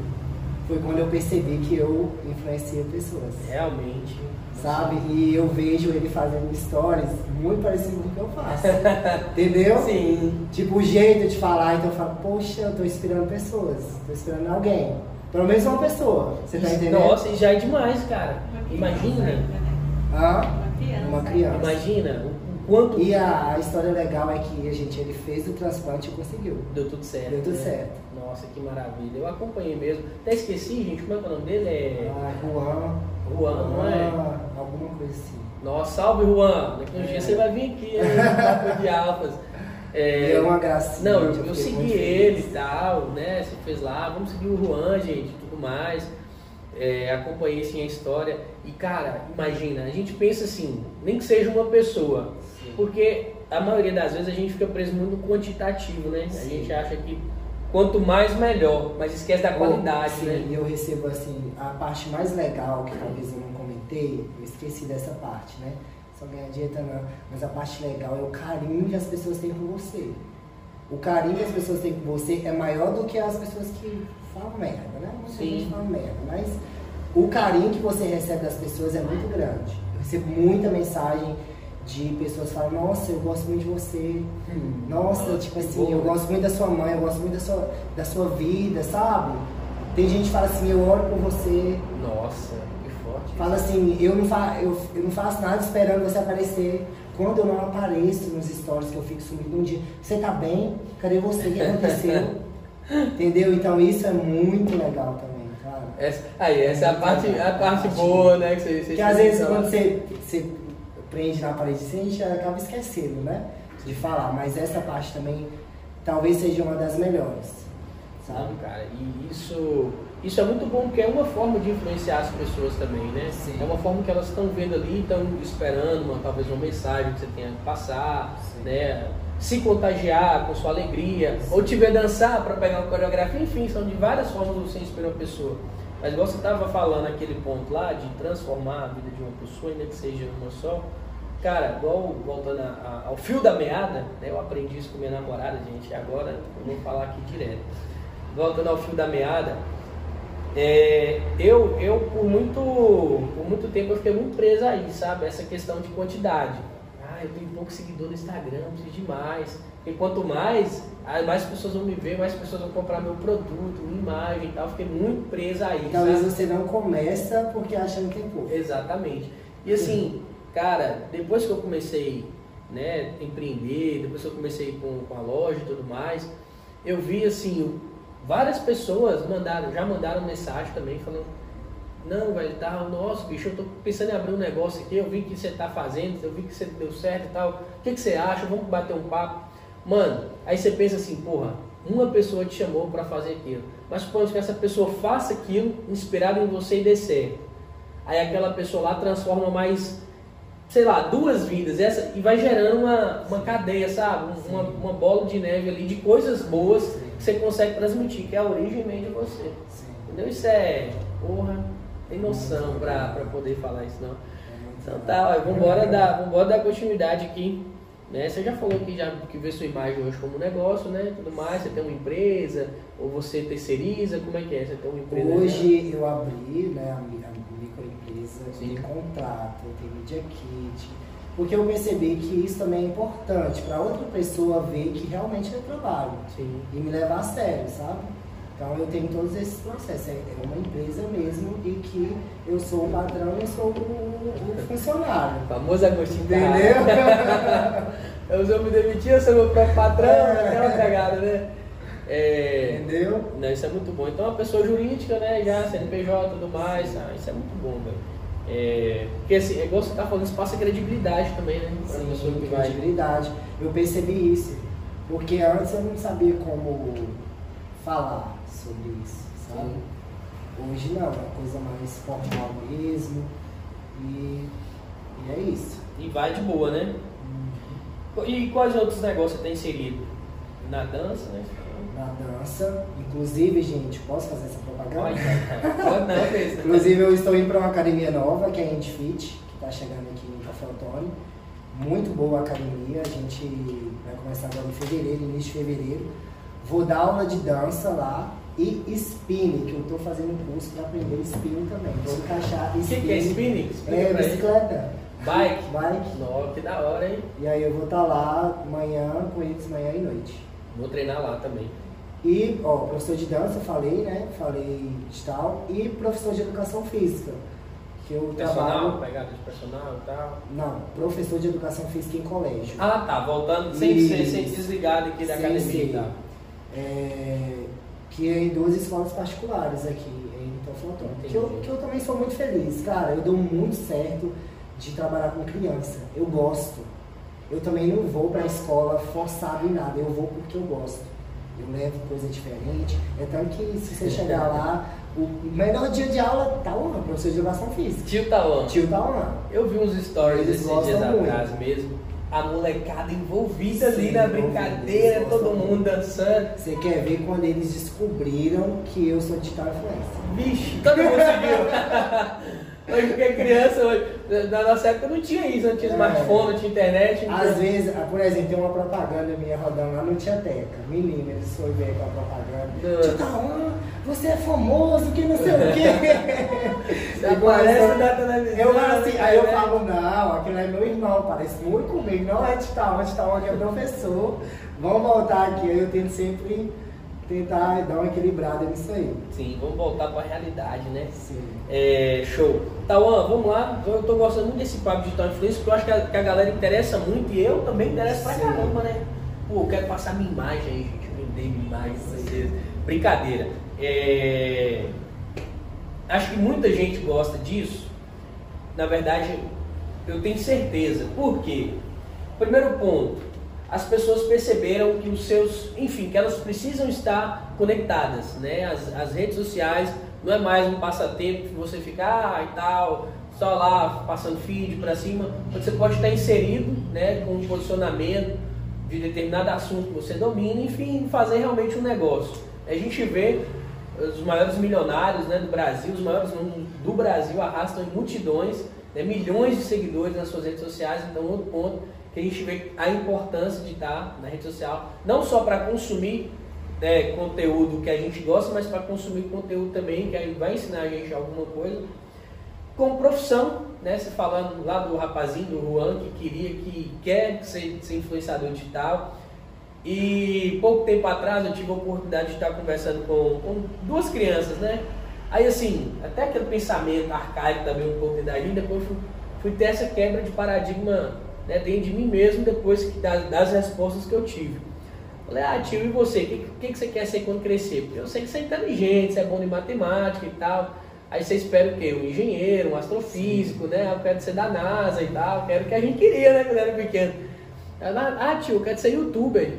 Foi quando eu percebi que eu influenciei pessoas. Realmente. Sabe? E eu vejo ele fazendo stories muito parecido com o que eu faço. Entendeu? Sim. Tipo, o jeito de falar, então eu falo, poxa, eu tô inspirando pessoas, tô inspirando alguém. Pelo menos uma pessoa. Você tá entendendo? Nossa, e já é demais, cara. Imagina. Né? Hã? Uma criança. Uma criança. Imagina o quanto E a, a história legal é que a gente, ele fez o transplante e conseguiu. deu tudo certo. Deu tudo né? certo. Nossa, que maravilha. Eu acompanhei mesmo. Até esqueci, gente, como é que é o nome dele? É Ah, Juan. Juan, não é? Juan, Alguma coisa assim. Nossa, salve Juan. Daqui uns É. dias você vai vir aqui, hein? Papo de alfas. Ele é uma gracinha. Não, eu, eu segui ele e tal, né? Você fez lá, vamos seguir o Juan, gente, tudo mais. É, acompanhei sim a história. E cara, imagina, a gente pensa assim, nem que seja uma pessoa. Porque a maioria das vezes a gente fica preso muito no quantitativo, né? A Sim. gente acha que quanto mais melhor, mas esquece da qualidade, Sim, né? E eu recebo assim, a parte mais legal, que talvez eu não comentei, eu esqueci dessa parte, né? Só ganhar dieta não. Mas a parte legal é o carinho que as pessoas têm por você. O carinho que as pessoas têm por você é maior do que as pessoas que falam merda, né? Muita Sim. gente fala merda, mas o carinho que você recebe das pessoas é muito grande. Eu recebo muita mensagem de pessoas que falam, nossa, eu gosto muito de você. Nossa, tipo assim, eu gosto muito da sua mãe, eu gosto muito da sua, da sua vida, sabe? Tem gente que fala assim, eu oro por você. Nossa, que forte. Fala assim, eu não, fa eu, eu não faço nada esperando você aparecer. Quando eu não apareço nos stories, que eu fico sumido um dia, você tá bem? Cadê você? O que aconteceu? Entendeu? Então isso é muito legal também, cara. Essa, aí, essa é a parte, a parte boa, né? Que você, você Porque às vezes quando você, você prende na parede assim, a gente acaba esquecendo, né? De falar. Mas essa parte também talvez seja uma das melhores. Sabe? Sabe, cara? E isso, isso é muito bom porque é uma forma de influenciar as pessoas também, né? Sim. É uma forma que elas estão vendo ali, estão esperando uma, talvez uma mensagem que você tenha que passar, Sim. né? Se contagiar com sua alegria, ou te ver dançar para pegar uma coreografia, enfim, são de várias formas você inspirar uma pessoa. Mas igual você estava falando aquele ponto lá de transformar a vida de uma pessoa, ainda que seja uma só. Cara, igual voltando a- a- ao fio da meada, né? Eu aprendi isso com minha namorada, gente, agora eu vou falar aqui direto voltando ao fio da meada, é, eu, eu por, muito, por muito tempo eu fiquei muito preso aí, sabe? Essa questão de quantidade. Pouco seguidor no Instagram, preciso de mais. E quanto mais, ah, mais pessoas vão me ver, mais pessoas vão comprar meu produto, minha imagem e tal. Fiquei muito preso aí, Talvez sabe? você não começa porque achando que é pouco. Exatamente. E assim, cara, depois que eu comecei né, empreender, depois que eu comecei com, com a loja e tudo mais, eu vi assim, várias pessoas mandaram, já mandaram mensagem também falando, não, velho, tá, nossa, bicho, eu tô pensando em abrir um negócio aqui, eu vi que você tá fazendo, eu vi que você deu certo e tal, o que, que você acha? Vamos bater um papo. Mano, aí você pensa assim, porra, uma pessoa te chamou para fazer aquilo, mas suponha que essa pessoa faça aquilo inspirado em você e dê certo. Aí aquela pessoa lá transforma mais, sei lá, duas vidas essa, e vai gerando uma, uma cadeia, sabe? Uma, uma bola de neve ali de coisas boas que você consegue transmitir, que é a origem vem de você. Entendeu? Isso é, porra, tem noção para poder falar isso não. Então tá, ó, vambora dar, vambora dar continuidade aqui. Né? Você já falou que já que vê sua imagem hoje como negócio, né? Tudo mais, você tem uma empresa, ou você terceiriza, como é que é? Você tem uma empresa? Hoje já? eu abri né, a, microempresa, eu tenho contrato, eu tenho media kit, porque eu percebi que isso também é importante para outra pessoa ver que realmente é trabalho Sim. e me levar a sério, sabe? Então eu tenho todos esses processos. É, é uma empresa mesmo e que eu sou o patrão e sou o, o funcionário. O famoso Agostinho Entendeu? eu sou me demitir, eu sou meu próprio patrão, É. aquela cagada, né? É, Entendeu? não, isso é muito bom. Então, a pessoa jurídica, né, já CNPJ e tudo mais, ah, isso é muito bom, velho. É, porque assim, é igual você tá falando, isso passa credibilidade também, né? Pra Sim, pessoa que vai. credibilidade. Eu percebi isso. Porque antes eu não sabia como falar sobre isso, sabe? Hoje não, é uma coisa mais formal mesmo. E, e é isso. E vai de boa, né? E quais outros negócios você tem inserido? Na dança, né? Na dança, inclusive, gente, posso fazer essa propaganda? Pode, pode não. Inclusive, eu estou indo para uma academia nova, que é a Fit, que está chegando aqui em Café Antônio. Muito boa a academia, a gente vai começar agora em fevereiro, início de fevereiro. Vou dar aula de dança lá e spinning, que eu estou fazendo um curso para aprender spinning também. Vou encaixar O que, que é spinning? Explica É, bicicleta. Bike? Bike. Nossa, que da hora, hein? E aí eu vou estar lá manhã, com eles manhã e noite. Vou treinar lá também. E, ó, professor de dança, falei, né? Falei de tal. E professor de educação física. Que eu Personal, trabalho. pegada de personal e tal. Não, professor de educação física em colégio. Ah, tá. Voltando, sem, Isso. sem, sem desligado aqui da academia e tal. É, que é em duas escolas particulares aqui em Teoflotão. Que eu, que eu também sou muito feliz. Cara, eu dou muito certo de trabalhar com criança. Eu gosto. Eu também não vou para a escola forçado em nada. Eu vou porque eu gosto. Eu levo coisa diferente. É tanto que se você chegar lá, o melhor dia de aula tá lá, professor de educação física. Tio Tauan, Tio tá lá. eu vi uns stories Eles esses dias muito. atrás mesmo. A molecada envolvida ali na brincadeira, eles todo mundo dançando. Você quer ver quando eles descobriram que eu sou digital influencer. Vixe, todo mundo seguiu. Hoje, porque criança, hoje, na nossa época não tinha isso, não tinha É. smartphone, não tinha internet. não Às tinha- vezes, ah, por exemplo, tem uma propaganda minha rodando lá no Tia Teca. Menina, eles foram ver com a propaganda. Tauan, você é famoso, que não sei o quê. Aparece na televisão. Eu assim, aí eu né? falo, não, aquele é meu irmão, parece muito comigo, não é Tauan, Tio Tauan que é professor. Vamos voltar aqui, aí eu tento sempre tentar dar uma equilibrada nisso aí. Sim, vamos voltar para a realidade, né? Sim. É, show. Tauan, vamos lá. Eu tô gostando muito desse papo digital influencer, porque eu acho que a, que a galera interessa muito e eu também interesso pra Sim. caramba, né? Pô, eu quero passar minha imagem aí, gente. Vender minha imagem pra vocês. Brincadeira. É, Acho que muita gente gosta disso. Na verdade, eu tenho certeza. Por quê? Primeiro ponto, as pessoas perceberam que os seus, enfim, que elas precisam estar conectadas, né? As, as redes sociais não é mais um passatempo que você fica ah, e tal, só lá passando feed para cima. Você pode estar inserido, né, com um posicionamento de determinado assunto que você domina, enfim, fazer realmente um negócio. A gente vê os maiores milionários né, do Brasil, os maiores do Brasil arrastam multidões, né, milhões de seguidores nas suas redes sociais. Então, outro ponto que a gente vê a importância de estar na rede social, não só para consumir né, conteúdo que a gente gosta, mas para consumir conteúdo também que aí vai ensinar a gente alguma coisa. Com profissão, né, você falando lá do rapazinho, do Juan, que queria, que quer ser, ser influenciador digital. E pouco tempo atrás eu tive a oportunidade de estar conversando com, com duas crianças, né? Aí assim, até aquele pensamento arcaico também um pouco da gente, depois fui, fui ter essa quebra de paradigma né, dentro de mim mesmo depois que, das, das respostas que eu tive. Falei, ah, tio, e você? O que, que, que você quer ser quando crescer? Porque eu sei que você é inteligente, você é bom em matemática e tal. Aí você espera o quê? Um engenheiro, um astrofísico, né? Eu quero ser da NASA e tal. Quero que a gente queria, né, quando era pequeno. Ela, ah, tio, eu quero ser youtuber.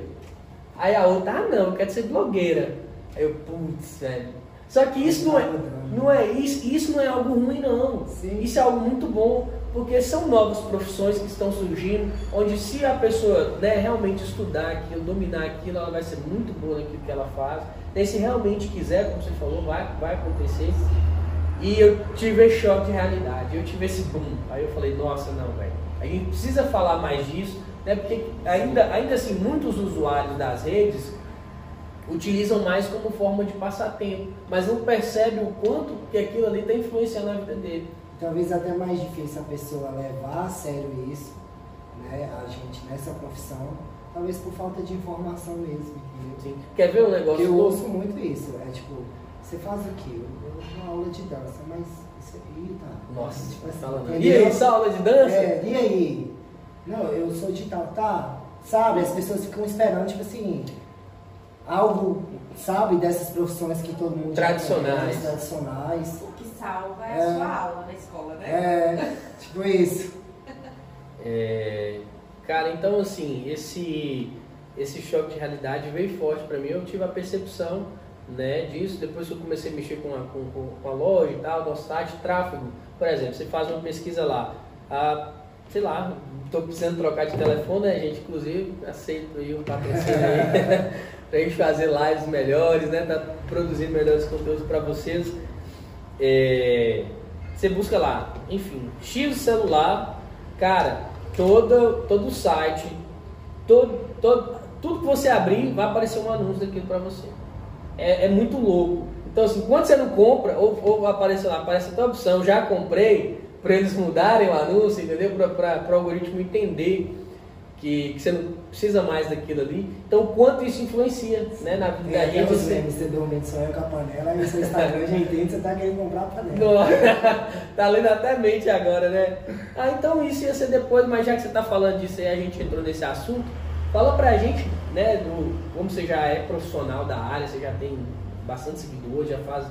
Aí a outra, ah, não, eu quero ser blogueira. Aí eu, putz, velho. Só que isso não é, não é isso, isso não é algo ruim, não. Sim. Isso é algo muito bom, porque são novas profissões que estão surgindo, onde se a pessoa né, realmente estudar aquilo, dominar aquilo, ela vai ser muito boa naquilo que ela faz. E se realmente quiser, como você falou, vai, vai acontecer. E eu tive esse choque de realidade, eu tive esse boom. Aí eu falei, nossa, não, velho. A gente precisa falar mais disso, né? Porque ainda, ainda assim, muitos usuários das redes utilizam mais como forma de passatempo, mas não percebe o quanto que aquilo ali está influenciando a vida dele. Talvez até mais difícil a pessoa levar a sério isso, né? A gente nessa profissão, talvez por falta de informação mesmo. entendeu? Quer ver um negócio? eu novo? ouço muito isso, é tipo, você faz o quê? Uma aula de dança, mas isso aí tá. Nossa, tipo assim, não. E aí, sua aula de dança? É, e aí? Não, eu sou de tal, tá? Sabe, as pessoas ficam esperando, tipo assim, algo, sabe, dessas profissões que todo mundo Tradicionais. conhece, tradicionais. Salva é, É. a sua aula na escola, né? É, tipo isso. É, cara, então assim, esse, esse choque de realidade veio forte pra mim. Eu tive a percepção né, disso depois que eu comecei a mexer com a, com, com- a loja e tal, nosso site, tráfego. Por exemplo, você faz uma pesquisa lá, ah, sei lá, estou precisando trocar de telefone, né, gente? Inclusive, aceito aí um patrocínio aí pra gente fazer lives melhores, né? Tá produzindo melhores conteúdos para vocês. É, você busca lá, enfim, X celular, cara, todo, todo site, todo, todo, tudo que você abrir vai aparecer um anúncio daquilo para você. É, é muito louco. Então, assim, quando você não compra, ou, ou aparece lá, aparece a opção, já comprei, para eles mudarem o anúncio, entendeu? Para o algoritmo entender que, que você não precisa mais daquilo ali. Então, quanto isso influencia né, na vida da É, gente. aqueles Você, memes, você dormindo sonhando com a panela e o seu Instagram já entende que você tá querendo comprar a panela. Tá lendo até mente agora, né? Ah, então isso ia ser depois, mas já que você tá falando disso aí, a gente entrou nesse assunto, fala pra gente, né, do, como você já é profissional da área, você já tem bastante seguidores, já faz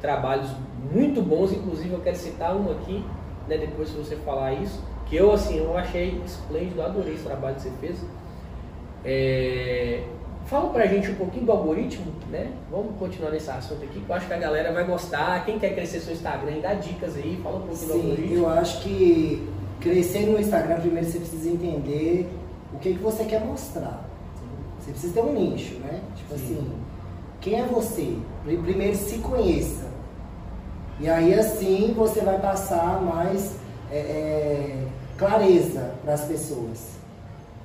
trabalhos muito bons, inclusive eu quero citar um aqui, né, depois que você falar isso, eu, assim, eu achei esplêndido, adorei esse trabalho que você fez. É, Fala pra gente um pouquinho do algoritmo, né? Vamos continuar nesse assunto aqui, que eu acho que a galera vai gostar. Quem quer crescer seu Instagram, dá dicas aí, fala um pouquinho do Sim, algoritmo. eu acho que crescer no Instagram, primeiro você precisa entender o que, que você quer mostrar. Você precisa ter um nicho, né? Tipo Sim. assim, quem é você? Pri- Primeiro se conheça. E aí assim você vai passar mais é, é, clareza para as pessoas.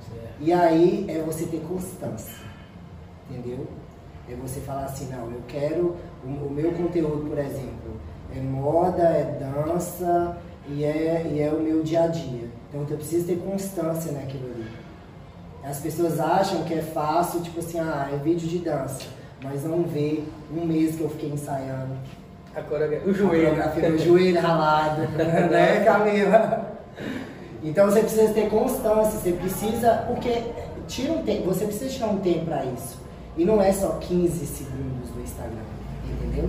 Certo. E aí é você ter constância. Entendeu? É você falar assim, não, eu quero o, o meu conteúdo, por exemplo, é moda, é dança e é, e é o meu dia a dia. Então eu preciso ter constância naquilo ali. As pessoas acham que é fácil, tipo assim, ah, é vídeo de dança, mas não vê um mês que eu fiquei ensaiando. A coreografia, o A joelho. coreografia do joelho ralado, né, Camila? Então você precisa ter constância, você precisa, porque tira um tempo, você precisa tirar um tempo para isso. E não é só 15 segundos do Instagram, entendeu?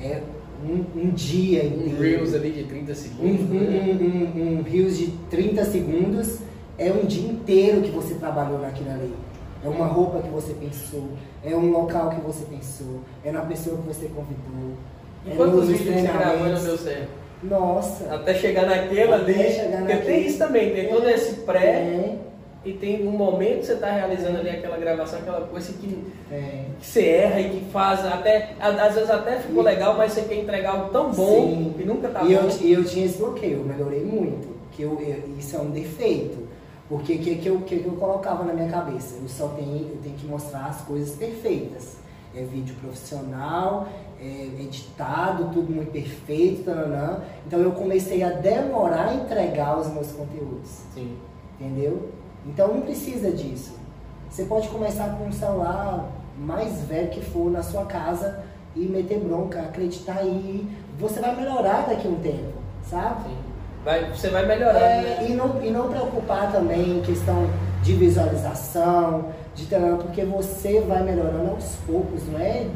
É um, um dia Um inteiro. Reels ali de 30 Um, segundos. um, um, um, um Reels de 30 segundos é um dia inteiro que você trabalhou naquilo ali. É uma roupa que você pensou, é um local que você pensou, é na pessoa que você convidou. E é quantos vídeos você gravou e não treinamentos. deu certo? Nossa. Até chegar naquela Até ali. chegar Porque naquele. tem isso também, tem todo esse pré É, e tem um momento que você tá realizando ali aquela gravação, aquela coisa que, é. que você erra e que faz até. Às vezes até ficou legal, mas você quer entregar algo tão bom Sim. que nunca tá e bom. eu, e eu tinha esse bloqueio, eu melhorei muito. Que eu, eu- isso é um defeito. Porque o que, que, eu, que, que eu colocava na minha cabeça? Eu só tenho, eu tenho que mostrar as coisas perfeitas. É vídeo profissional, é editado, tudo muito perfeito, tananã. Então eu comecei a demorar a entregar os meus conteúdos. Sim. Entendeu? Então não precisa disso. Você pode começar com um celular mais velho que for na sua casa e meter bronca, acreditar e você vai melhorar daqui a um tempo, sabe? Sim. vai, você vai melhorando, É, né? e, não, e não preocupar também em questão de visualização, de ter, porque você vai melhorando aos poucos, não é,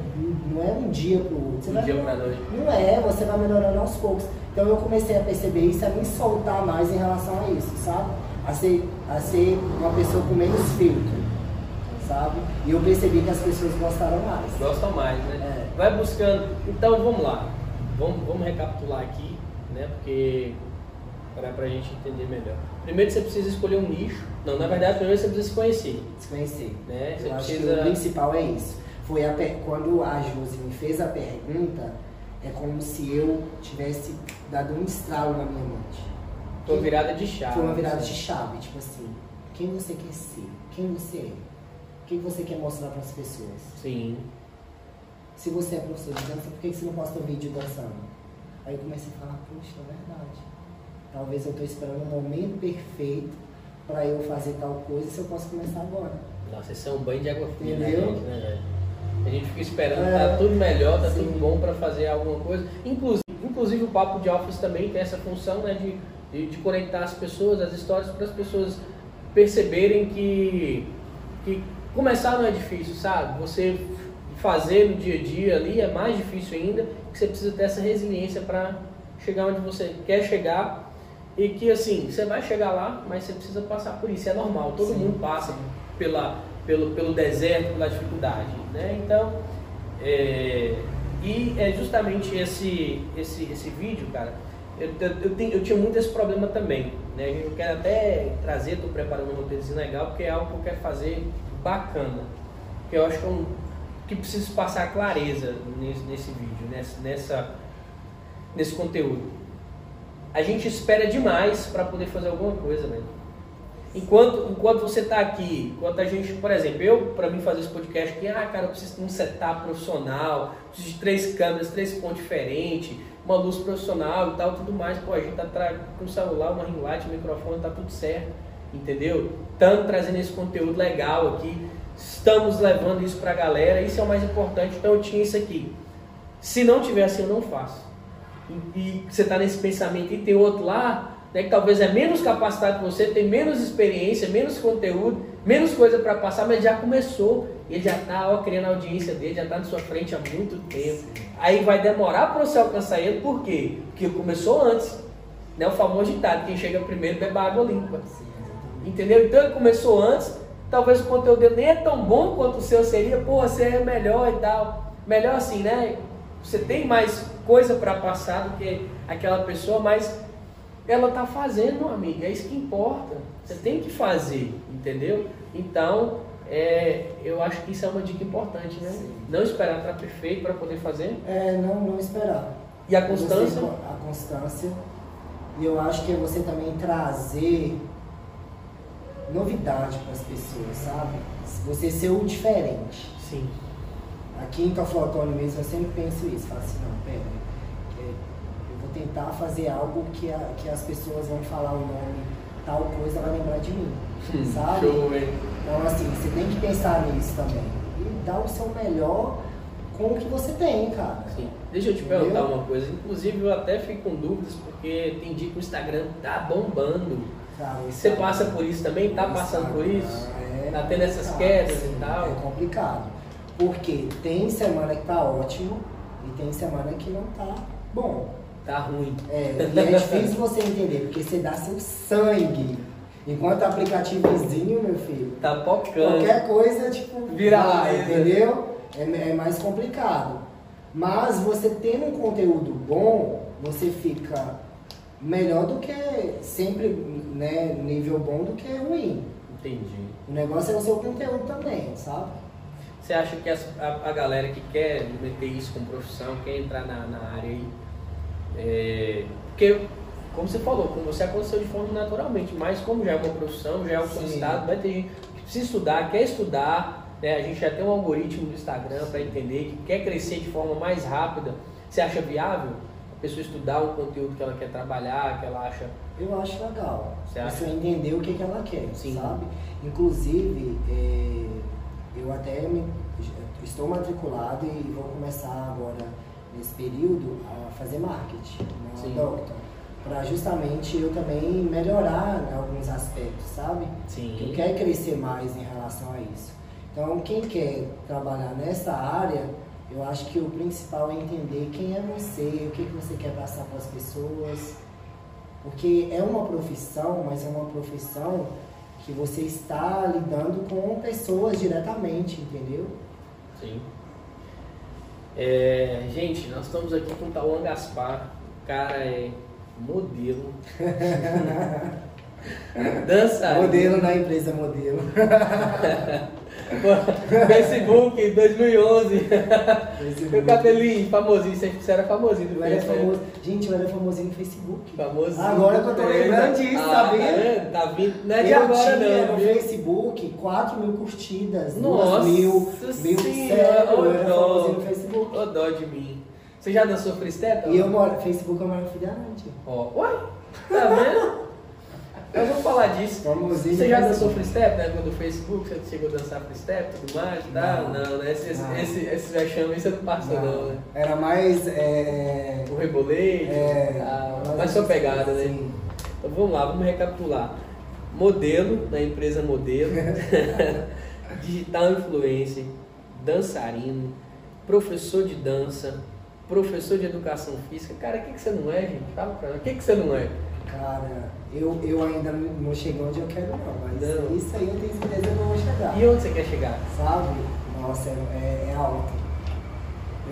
não é um dia pro outro. Você Um vai dia pra noite. Não é, você vai melhorando aos poucos. Então eu comecei a perceber isso, a me soltar mais em relação a isso, sabe? A ser, a ser uma pessoa com menos filtro, sabe? E eu percebi que as pessoas gostaram mais. Gostam mais, né? É. Vai buscando. Então vamos lá. Vamos, vamos recapitular aqui, né? Porque para a gente entender melhor. Primeiro você precisa escolher um nicho. Não, na verdade, primeiro você precisa se conhecer. Se conhecer. Né? Você Eu acho que precisa- o principal é isso. Foi a per- quando a Josi me fez a pergunta, é como se eu tivesse dado um estralo na minha mente. Foi uma virada de chave. Foi uma virada de chave, tipo assim, quem você quer ser? Quem você é? O que você quer mostrar para as pessoas? Sim. Se você é professor de dança, por que que você não posta um vídeo dançando? Aí eu comecei a falar, puxa, é verdade. Talvez eu estou esperando o momento perfeito para eu fazer tal coisa se eu posso começar agora. Nossa, esse é um banho de água fria, né, Entendeu? gente, né, velho? A gente fica esperando, É. tá tudo melhor, tá Sim. tudo bom para fazer alguma coisa. Inclusive, inclusive o Papo de Office também tem essa função né, de, de, de conectar as pessoas, as histórias, para as pessoas perceberem que, que começar não é difícil, sabe? Você fazer no dia a dia ali é mais difícil ainda, que você precisa ter essa resiliência para chegar onde você quer chegar e que assim, você vai chegar lá, mas você precisa passar por isso, é normal, todo Sim, mundo passa sim. pela, pelo, pelo deserto, pela dificuldade, né? Então, é, e é justamente esse, esse, esse vídeo, cara, eu, eu, eu, tenho- eu tinha muito esse problema também, né? Eu quero até trazer, estou preparando um roteirozinho legal, porque é algo que eu quero fazer bacana, que eu acho que, é um, que preciso passar clareza nesse, nesse vídeo, nessa, nessa, nesse conteúdo. A gente espera demais para poder fazer alguma coisa, velho. Enquanto, enquanto você está aqui, enquanto a gente, por exemplo, eu, para mim fazer esse podcast aqui, ah, cara, eu preciso de um setup profissional, preciso de três câmeras, três pontos diferentes, uma luz profissional e tal, tudo mais. Pô, a gente tá com o celular, uma ring light, um microfone, tá tudo certo, entendeu? Estamos trazendo esse conteúdo legal aqui, estamos levando isso pra galera, isso é o mais importante. Então eu tinha isso aqui. Se não tiver assim, eu não faço. E, e você está nesse pensamento e tem outro lá, né, que talvez é menos capacitado que você, tem menos experiência, menos conteúdo, menos coisa para passar, mas já começou. Ele já está criando a audiência dele, já está na sua frente há muito tempo. Aí vai demorar para você alcançar ele, por quê? Porque começou antes. Né? O famoso ditado, quem chega primeiro bebe água limpa. Entendeu? Então ele começou antes, talvez o conteúdo dele nem é tão bom quanto o seu seria, pô, você é melhor e tal. Melhor assim, né? Você tem mais coisa para passar do que aquela pessoa, mas ela tá fazendo, amigo, é isso que importa. Você tem que fazer, entendeu? Então, é, eu acho que isso é uma dica importante, né? Sim. Não esperar estar perfeito para poder fazer. É, não, não esperar. E a constância? Você- a constância. E eu acho que é você também trazer novidade para as pessoas, sabe? Você ser o diferente. Sim. Aqui em Toflotone mesmo eu sempre penso isso, falo assim, não, pera, é, eu vou tentar fazer algo que, a- que as pessoas vão falar o nome, tal coisa vai lembrar de mim, sabe? Show, hein? Então assim, você tem que pensar nisso também. E dar o seu melhor com o que você tem, cara. Sim. Deixa eu te Entendeu? perguntar uma coisa. Inclusive, eu até fico com dúvidas, porque tem dia que o Instagram tá bombando. O Você passa por isso também? Tá passando por isso? é Tá tendo essas quedas e tal? É complicado. Porque tem semana que tá ótimo e tem semana que não tá bom. Tá ruim. É, e é difícil você entender, porque você dá seu sangue. Enquanto aplicativozinho, meu filho, Tá pocando. qualquer coisa, tipo, Vira vai, lenda. entendeu? É, é mais complicado. Mas você tendo um conteúdo bom, você fica melhor do que sempre, né, nível bom do que ruim. Entendi. O negócio é o seu conteúdo também, sabe? Você acha que as- a, a galera que quer meter isso como profissão, quer entrar na, na área aí, é, porque, como você falou, com você aconteceu de forma naturalmente, mas como já é uma profissão, já é um solicitado, vai ter gente que precisa estudar, quer estudar, né? a gente já tem um algoritmo do Instagram para entender que quer crescer de forma mais rápida. Você acha viável a pessoa estudar um conteúdo que ela quer trabalhar, que ela acha Eu acho legal. Você acha? Você entender o que, que ela quer, Sim. sabe? Inclusive, é, eu até me- estou matriculado e vou começar agora, nesse período, a fazer marketing, Sim. na Doctor. para justamente eu também melhorar em alguns aspectos, sabe? Sim. Eu quero crescer mais em relação a isso. Então, quem quer trabalhar nessa área, eu acho que o principal é entender quem é você, o que, que você quer passar para as pessoas. Porque é uma profissão, mas é uma profissão que você está lidando com pessoas diretamente, entendeu? Sim. É, gente, nós estamos aqui com o Tauan Gaspar. O cara é modelo. Dança. Modelo na empresa modelo. Facebook 2011. Facebook. Meu cabelinho famosinho, você era famosinho do era famoso. Gente, eu era famosinho no Facebook. Famosinho. Agora que eu tô lembrando disso, ah? Tá, vendo? Tá vindo. Não é de eu agora tinha não, no? Facebook 4 mil curtidas, Nossa 2 mil, mil sério, eu era famosinho no Facebook. Ô dó de mim. Você já dançou freestyle? E eu moro, Facebook moro no Fidalante. Ó, uai, tá vendo? Eu vou falar disso. Famosinho Você já dançou freestyle, né? Quando o Facebook, você chegou a dançar freestyle e tudo mais? Tá? Não. Não, né? Esse, esse, Não. esse, esse vexame aí você não passa não, Não, né? Era mais. É, O rebolete, é, mais sua pegada, né? Sim. Então vamos lá, vamos recapitular. Modelo da empresa Modelo, digital influencer, dançarino, professor de dança, professor de educação física. Cara, o que, que você não é, gente? Fala pra mim, o que, que você não é? Cara, eu, eu ainda não cheguei onde eu quero, não. Mas Não. isso aí eu tenho certeza que eu vou chegar. E onde você quer chegar? Sabe? Nossa, é, é alto.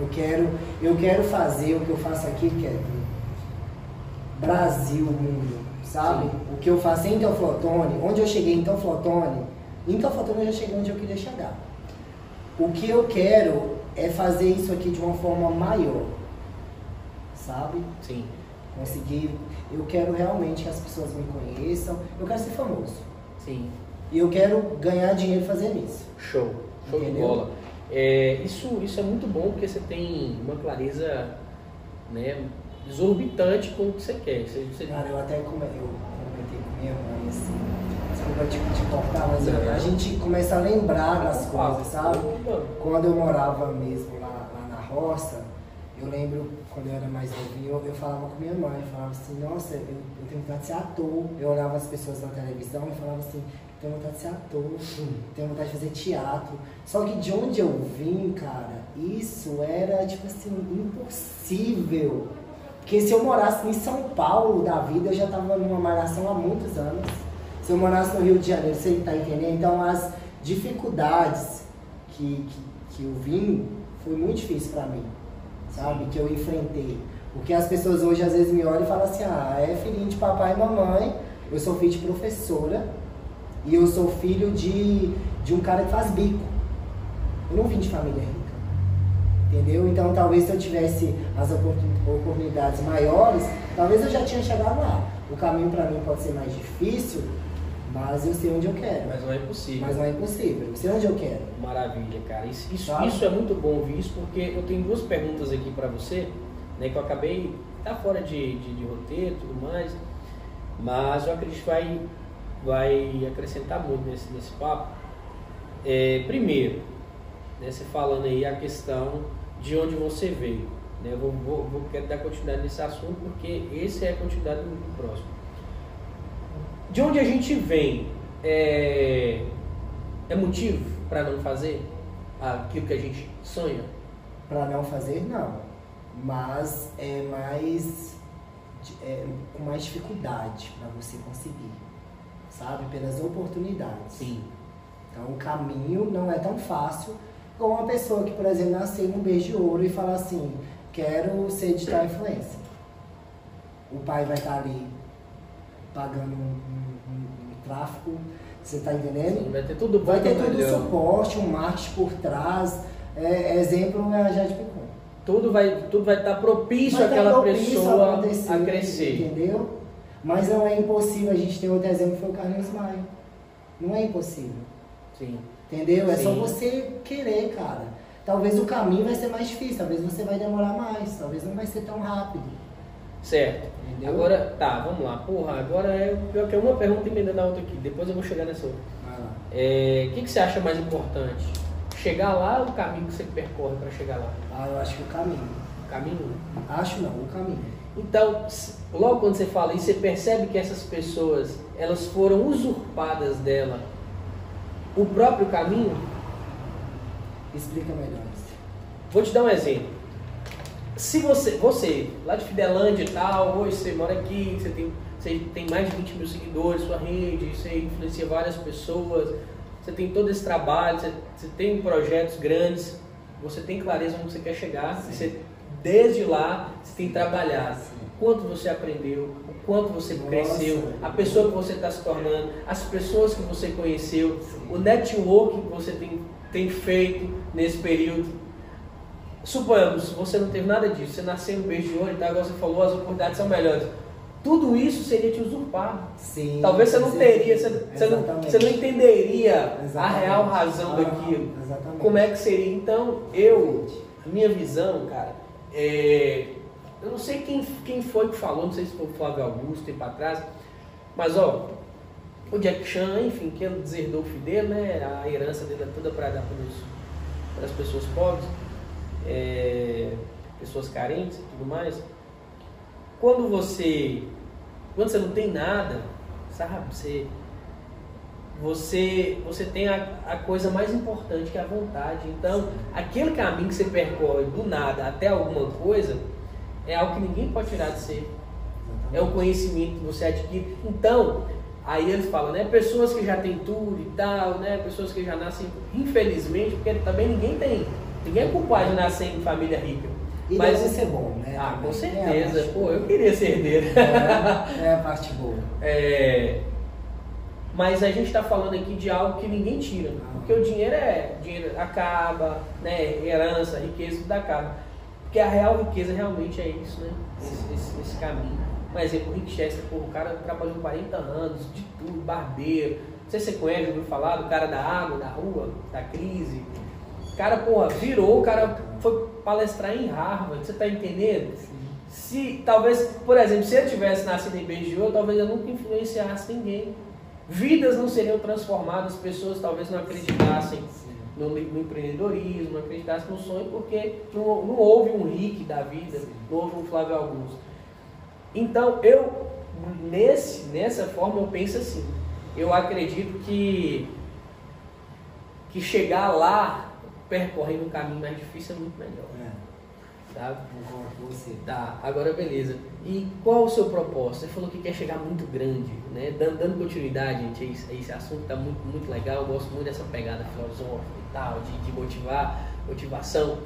Eu quero, eu quero fazer o que eu faço aqui, que é Brasil, mundo, sabe? Sim. O que eu faço em Teoflotone, onde eu cheguei em Teoflotone, em Teoflotone eu já cheguei onde eu queria chegar. O que eu quero é fazer isso aqui de uma forma maior, sabe? Sim. Conseguir, eu quero realmente que as pessoas me conheçam, eu quero ser famoso. Sim. E eu quero ganhar dinheiro fazendo isso. Show. Show de Entendeu? bola. É, isso, isso é muito bom porque você tem uma clareza né, exorbitante com o que você quer. Você, você- Cara, eu até come, eu comentei com minha mãe assim, desculpa te, te cortar, mas eu- a gente começa a lembrar das coisas, sabe? Quando eu morava mesmo lá, lá na roça, eu lembro quando eu era mais novinho, eu, falava com minha mãe, falava assim, nossa, eu, eu tenho vontade de ser ator. Eu olhava as pessoas na televisão e falava assim, tenho vontade de ser ator, tenho vontade de fazer teatro. Só que de onde eu vim, cara, isso era tipo assim, impossível. Porque se eu morasse em São Paulo da vida, eu já estava numa malhação há muitos anos. Se eu morasse no Rio de Janeiro, você tá entendendo? Então as dificuldades que, que, que eu vim foi muito difícil para mim, sabe? Que eu enfrentei. Porque as pessoas hoje às vezes me olham e falam assim, ah, é filhinho de papai e mamãe, eu sou filho de professora e eu sou filho de, de um cara que faz bico. Eu não vim de família rica. Entendeu? Então talvez se eu tivesse as oportun- oportunidades maiores, talvez eu já tinha chegado lá. O caminho para mim pode ser mais difícil, mas eu sei onde eu quero. Mas não é possível. Mas não é impossível. Eu sei onde eu quero. Maravilha, cara. Isso, isso, Sabe? isso é muito bom ouvir isso, porque eu tenho duas perguntas aqui pra você, né? Que eu acabei, tá fora de, de, de roteiro e tudo mais, mas eu acredito que vai, vai acrescentar muito nesse, nesse papo. É, primeiro, né, você falando aí a questão de onde você veio. Né? Eu vou, vou, vou quero dar continuidade nesse assunto, porque esse é a continuidade do próximo. De onde a gente vem é, é motivo para não fazer aquilo que a gente sonha? Para não fazer, não. Mas é mais. é, com mais dificuldade para você conseguir. Sabe? Pelas oportunidades. Sim. Então o caminho não é tão fácil como uma pessoa que, por exemplo, nasceu num beijo de ouro e fala assim, quero ser digital influencer. O pai vai estar ali pagando um, tráfico, você está entendendo? Sim, vai ter tudo bom Vai ter todo o suporte, um marketing por trás. É, exemplo é a Jade Picon. Tudo vai tudo vai estar propício Vai tá àquela propício pessoa acontecer, a crescer. Entendeu? Mas não é impossível. A gente tem outro exemplo que foi o Carlinhos Maia. Não é impossível. Sim. Entendeu? É só Sim. você querer, cara. Talvez o caminho vai ser mais difícil, talvez você vai demorar mais, talvez não vai ser tão rápido. Certo. Entendeu? Agora, tá, vamos lá. Porra, agora é pior que é uma pergunta emendando a outra aqui. Depois eu vou chegar nessa outra. É, O que, que você acha mais importante? Chegar lá ou o caminho que você percorre para chegar lá? Ah, eu acho que o caminho. O caminho? Acho não, o caminho. Então, logo quando você fala isso, você percebe que essas pessoas, elas foram usurpadas dela o próprio caminho? Explica melhor. Vou te dar um exemplo. Se você, você lá de Fidelândia e tal, hoje você mora aqui, você tem, você tem mais de 20 mil seguidores, sua rede, você influencia várias pessoas, você tem todo esse trabalho, você, você tem projetos grandes, você tem clareza onde você quer chegar, você, desde lá você tem que trabalhar. Quanto você aprendeu, o quanto você Nossa, cresceu, a pessoa que você está se tornando, as pessoas que você conheceu, o network que você tem, tem feito nesse período Suponhamos, você não teve nada disso, você nasceu no beijo de e tal, agora você falou, as oportunidades são melhores. Tudo isso seria te usurpar. Sim, Talvez você não teria, você, você, não, você não entenderia exatamente. a real razão ah, daquilo. Exatamente. Como é que seria. Então, eu, a minha visão, cara, é, eu não sei quem, quem foi que falou, não sei se foi o Flávio Augusto, tempo atrás, mas ó, o Jack Chan, enfim, que ele deserdou o filho dele, né? A herança dele é toda para dar para as pessoas pobres é, pessoas carentes e tudo mais, quando você, quando você não tem nada, sabe, você, você, você tem a, a coisa mais importante que é a vontade. Então, aquele caminho que você percorre do nada até alguma coisa é algo que ninguém pode tirar de você. É o conhecimento que você adquire. Então, aí eles falam, né? Pessoas que já têm tudo e tal, né? Pessoas que já nascem, infelizmente, porque também ninguém tem Ninguém é culpado de nascer em família rica. E mas deve ser bom, né? Ah, com certeza. É Pô, eu queria ser herdeiro. É, é a parte boa. É, mas a gente está falando aqui de algo que ninguém tira. Ah. Porque o dinheiro é. Dinheiro acaba, né? Herança, riqueza, tudo acaba. Porque a real riqueza realmente é isso, né? Esse, esse, esse caminho. Um exemplo, o Rick Chester, pô, o cara trabalhou 40 anos, de tudo, barbeiro. Não sei se você conhece, ouviu falar do cara da água, da rua, da crise o cara, porra, virou, o cara foi palestrar em Harvard, você tá entendendo? Se, talvez, por exemplo, se eu tivesse nascido em BGO, talvez eu nunca influenciasse ninguém. Vidas não seriam transformadas, pessoas talvez não acreditassem no, no, empreendedorismo, não acreditassem no sonho, porque não, não houve um Rick da vida, não houve um Flávio Augusto. Então, eu, nesse, nessa forma, eu penso assim. Eu acredito que, que chegar lá percorrendo um caminho mais difícil é muito melhor. É. Sabe? Concordo com você. Tá, agora beleza. E qual o seu propósito? Você falou que quer chegar muito grande, né? Dando, dando continuidade, gente, esse, esse assunto tá muito, muito legal. Eu gosto muito dessa pegada filosófica e tal, de, de motivar, motivação.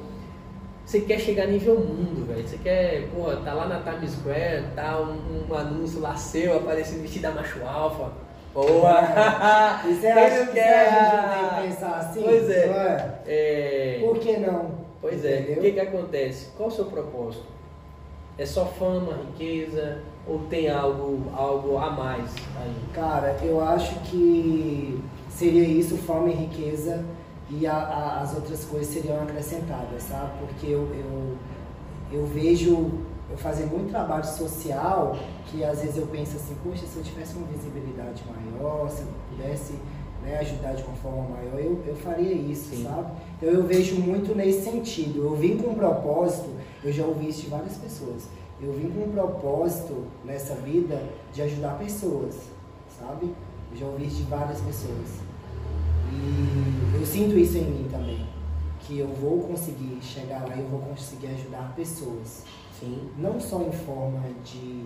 Você quer chegar a nível mundo, velho. Você quer, pô, tá lá na Times Square, tá um, um anúncio lá seu, aparecendo vestido da macho alfa Boa! e você acha que quer... a gente tem que pensar assim? Pois é. é? é... Por que não? Pois é. Entendeu? é. O que, que acontece? Qual o seu propósito? É só fama, riqueza ou tem algo, algo a mais aí? Cara, eu acho que seria isso, fama e riqueza, e a, a, as outras coisas seriam acrescentadas, sabe? Porque eu, eu, eu vejo eu fazer muito trabalho social que às vezes eu penso assim, poxa, se eu tivesse uma visibilidade maior, se eu pudesse né, ajudar de uma forma maior, eu, eu faria isso, Sim. sabe? Então eu vejo muito nesse sentido. Eu vim com um propósito, eu já ouvi isso de várias pessoas, eu vim com um propósito nessa vida de ajudar pessoas, sabe? Eu já ouvi isso de várias pessoas. E eu sinto isso em mim também, que eu vou conseguir chegar lá e eu vou conseguir ajudar pessoas. Sim. Não só em forma de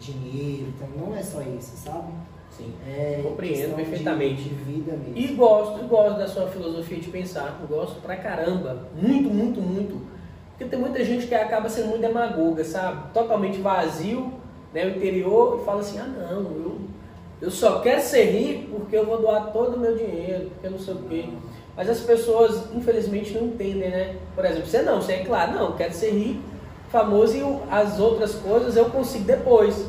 dinheiro, então não é só isso, sabe? Sim. É Compreendo perfeitamente. De, de, vida mesmo. E gosto, gosto da sua filosofia de pensar. Gosto pra caramba. Muito, muito, muito. Porque tem muita gente que acaba sendo muito demagoga, sabe? Totalmente vazio, né? O interior e fala assim, ah não, eu, eu só quero ser rico porque eu vou doar todo o meu dinheiro, porque eu não sei o quê. Mas as pessoas, infelizmente, não entendem, né? Por exemplo, você não, você é claro, não, quero ser rico famoso e as outras coisas eu consigo depois.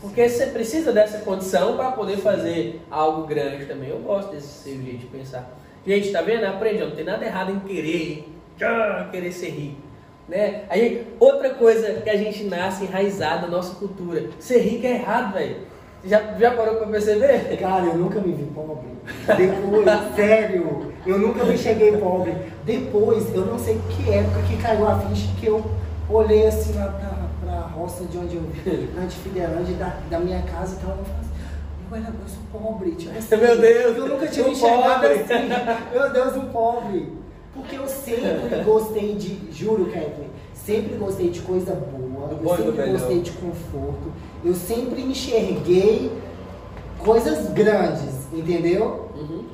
Porque você precisa dessa condição para poder fazer algo grande também. Eu gosto desse seu jeito de pensar. Gente, tá vendo? Aprende, não tem nada errado em querer, querer ser rico. Né? Aí, outra coisa que a gente nasce enraizado na nossa cultura. Ser rico é errado, velho. Já, já parou para perceber? Cara, eu nunca me vi pobre. Depois, sério, eu nunca me cheguei pobre. Depois, eu não sei que época que caiu a ficha que eu olhei assim lá pra, pra roça de onde eu Fidelândia, da, da minha casa e tal. Eu assim, olha, eu sou pobre. Tipo assim, Meu Deus, Eu nunca tinha um enxergado pobre. assim. Meu Deus, um pobre. Porque eu sempre gostei de, juro, Kathleen, sempre gostei de coisa boa, Do eu bom sempre gostei de conforto, eu sempre enxerguei coisas grandes, entendeu? Uhum.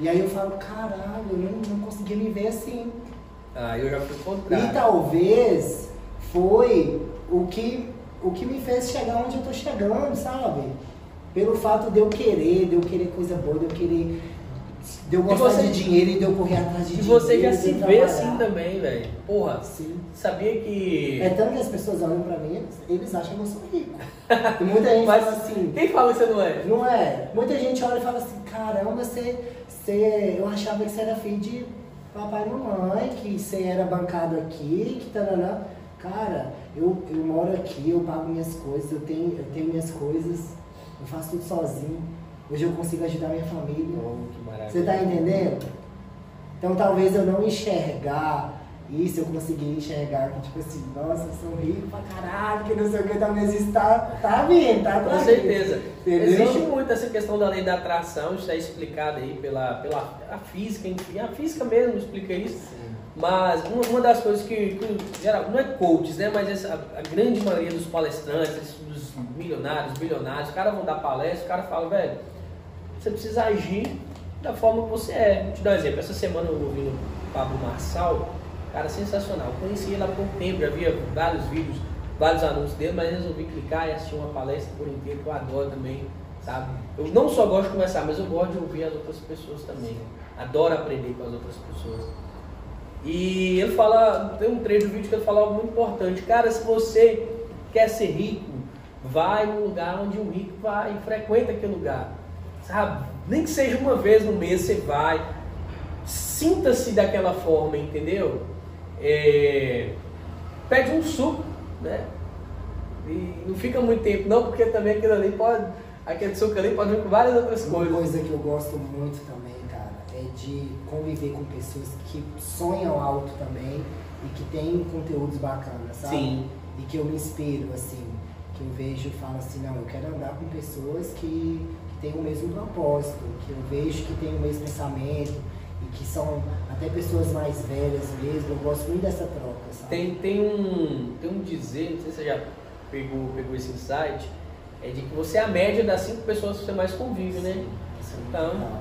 E aí eu falo, caralho, eu não, não conseguia me ver assim. Ah, eu já fui E contrário. talvez foi o que, o que me fez chegar onde eu tô chegando, sabe? Pelo fato de eu querer, de eu querer coisa boa, de eu querer. De eu E gostar você- de dinheiro e de eu correr atrás de E dinheiro. você já se vê assim também, velho. Porra, Sim. sabia que. É tanto que as pessoas olham pra mim, eles, eles acham que eu sou rico. E muita gente Mas fala assim, quem fala que você não é? não é? Muita gente olha e fala assim, caramba, você, você, eu achava que você era filho de papai e mamãe, que você era bancado aqui, que tarará. Cara, eu, eu moro aqui, eu pago minhas coisas, eu tenho, eu tenho minhas coisas, eu faço tudo sozinho. Hoje eu consigo ajudar minha família. Oh. Você tá entendendo? Então talvez eu não enxergar isso, eu conseguir enxergar que tipo assim, nossa, eu sou rico pra caralho, que não sei o que, talvez isso tá, tá vindo, tá Com certeza. Entendeu? Existe muito essa questão da lei da atração, isso é explicado aí pela, pela a física, enfim, a física mesmo explica isso. Mas uma, uma das coisas que, que geral, não é coaches, né? Mas essa, a, grande maioria dos palestrantes, dos milionários, bilionários, os caras vão dar palestra, o cara fala, velho, você precisa agir da forma que você é. Vou te dar um exemplo. Essa semana eu ouvi o Pablo Marçal, cara sensacional. Conheci ele há pouco tempo, já via vários vídeos, vários anúncios dele, mas resolvi clicar e assistir uma palestra por inteiro, que eu adoro também, sabe? Eu não só gosto de conversar, mas eu gosto de ouvir as outras pessoas também. Adoro aprender com as outras pessoas. E ele fala, tem um trecho do vídeo que ele fala algo muito importante. Cara, se você quer ser rico, vai no lugar onde o rico vai, frequenta aquele lugar. Sabe? Nem que seja uma vez no mês você vai. Sinta-se daquela forma, entendeu? É, Pede um suco, né? E não fica muito tempo, não, porque também aquilo ali pode. Aquele suco ali pode vir com várias outras Uma coisas. coisa que eu gosto muito também, cara, é de conviver com pessoas que sonham alto também e que têm conteúdos bacanas, sabe? Sim. E que eu me inspiro, assim, que eu vejo e falo assim, não, eu quero andar com pessoas que, que têm o mesmo propósito, que eu vejo que têm o mesmo pensamento que são até pessoas mais velhas mesmo. Eu gosto muito dessa troca, sabe? Tem, tem, um, tem um dizer, não sei se você já pegou, pegou esse insight, é de que você é a média das cinco pessoas que você mais convive, né? Isso é Então.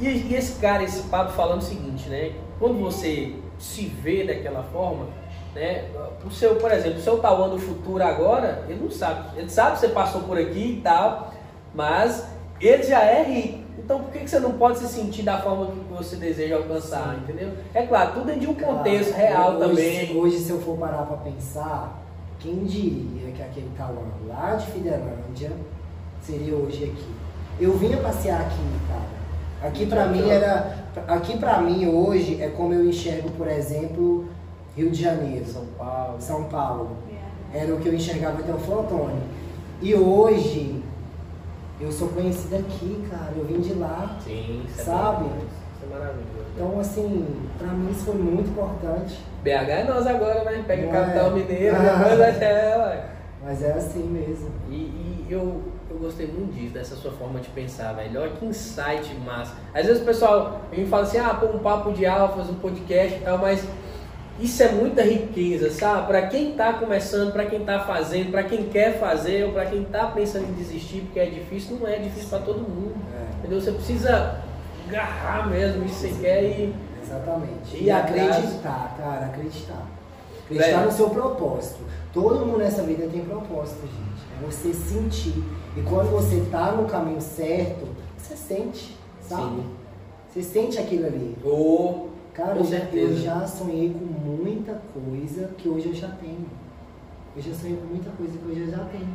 E, e esse cara, esse papo falando o seguinte, né? Quando você se vê daquela forma, né? O seu, por exemplo, o seu Tauan do futuro agora, ele não sabe. Ele sabe que você passou por aqui e tal, mas ele já é rico. Então por que, que você não pode se sentir da forma que você deseja alcançar, Sim. entendeu? É claro, tudo é de um contexto Cara, real hoje, também. Hoje, se eu for parar pra pensar, quem diria que aquele Tauan lá de Fidelândia seria hoje aqui? Eu vinha passear aqui, cara. Aqui pra mim era. Aqui pra mim hoje é como eu enxergo, por exemplo, Rio de Janeiro, São Paulo. São Paulo. Era o que eu enxergava até o Antônio. E hoje eu sou conhecida aqui, cara. Eu vim de lá. Sim, isso é Sabe? maravilhoso. Isso é maravilhoso. Então, assim, pra mim isso foi muito importante. BH é nós agora, né? Pega o Não capital é? mineiro, depois vai ué. Mas é assim mesmo. E, e eu, eu gostei muito disso, dessa sua forma de pensar, velho. Olha que insight massa. Às vezes o pessoal me fala assim, ah, pô, um papo de alfas, um podcast e tal, mas isso é muita riqueza, sabe? Pra quem tá começando, pra quem tá fazendo, pra quem quer fazer, ou pra quem tá pensando em desistir porque é difícil, não é difícil pra todo mundo. É. Entendeu? Você precisa agarrar mesmo isso que você quer e. Exatamente. E E, acreditar, cara, acreditar. Acreditar Velho. no seu propósito. Todo mundo nessa vida tem propósito, gente. É você sentir. E quando você tá no caminho certo, você sente, sabe? Sim. Você sente aquilo ali. Ou. Cara, Com eu já, eu já sonhei com muita coisa que hoje eu já tenho. Eu já sonhei com muita coisa que hoje eu já tenho.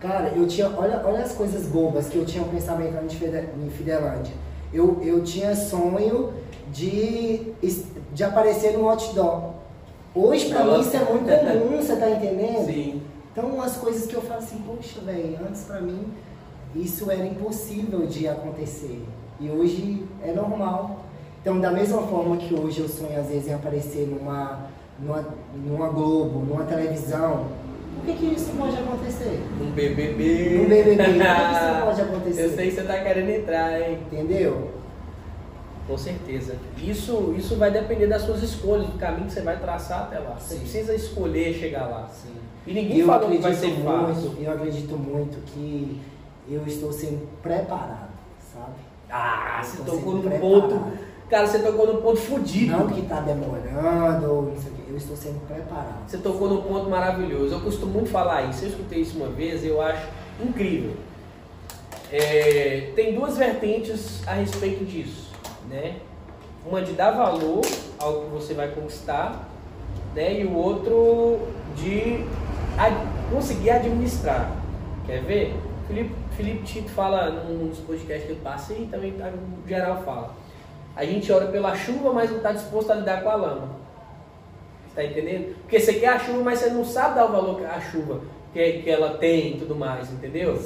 Cara, eu tinha. Olha, olha as coisas bobas que eu tinha um pensamento em Fidelândia. Eu, eu tinha sonho de, de aparecer no outdoor. Hoje, pra mim, isso é muito comum, você tá entendendo? Sim. Então, umas coisas que eu falo assim, poxa, velho, antes pra mim isso era impossível de acontecer. E hoje é normal. Então, da mesma forma que hoje eu sonho às vezes em aparecer numa, numa, numa Globo, numa televisão, Por que, que isso pode acontecer? Um BBB. Um BBB, por que isso pode acontecer? Eu sei que você tá querendo entrar, hein? Entendeu? Com certeza. Isso, isso vai depender das suas escolhas, do caminho que você vai traçar até lá. Você Sim. precisa escolher chegar lá. Sim. E ninguém eu falou que vai ser fácil. muito, eu acredito muito que eu estou sendo preparado, sabe? Ah, Eu você tô tocou num preparado. ponto. Cara, você tocou num ponto fudido. Não que está demorando, não sei o quê, eu estou sendo preparado. Você tocou num ponto maravilhoso. Eu costumo muito falar isso. Eu escutei isso uma vez, eu acho incrível. É, tem duas vertentes a respeito disso, né? Uma de dar valor ao que você vai conquistar, né? E o outro de ad- conseguir administrar. Quer ver? Felipe, Felipe Tito fala num dos podcasts que eu passei e também tá, no geral fala. A gente ora pela chuva, mas não está disposto a lidar com a lama. Tá entendendo? Porque você quer a chuva, mas você não sabe dar o valor a chuva que, que ela tem e tudo mais, entendeu?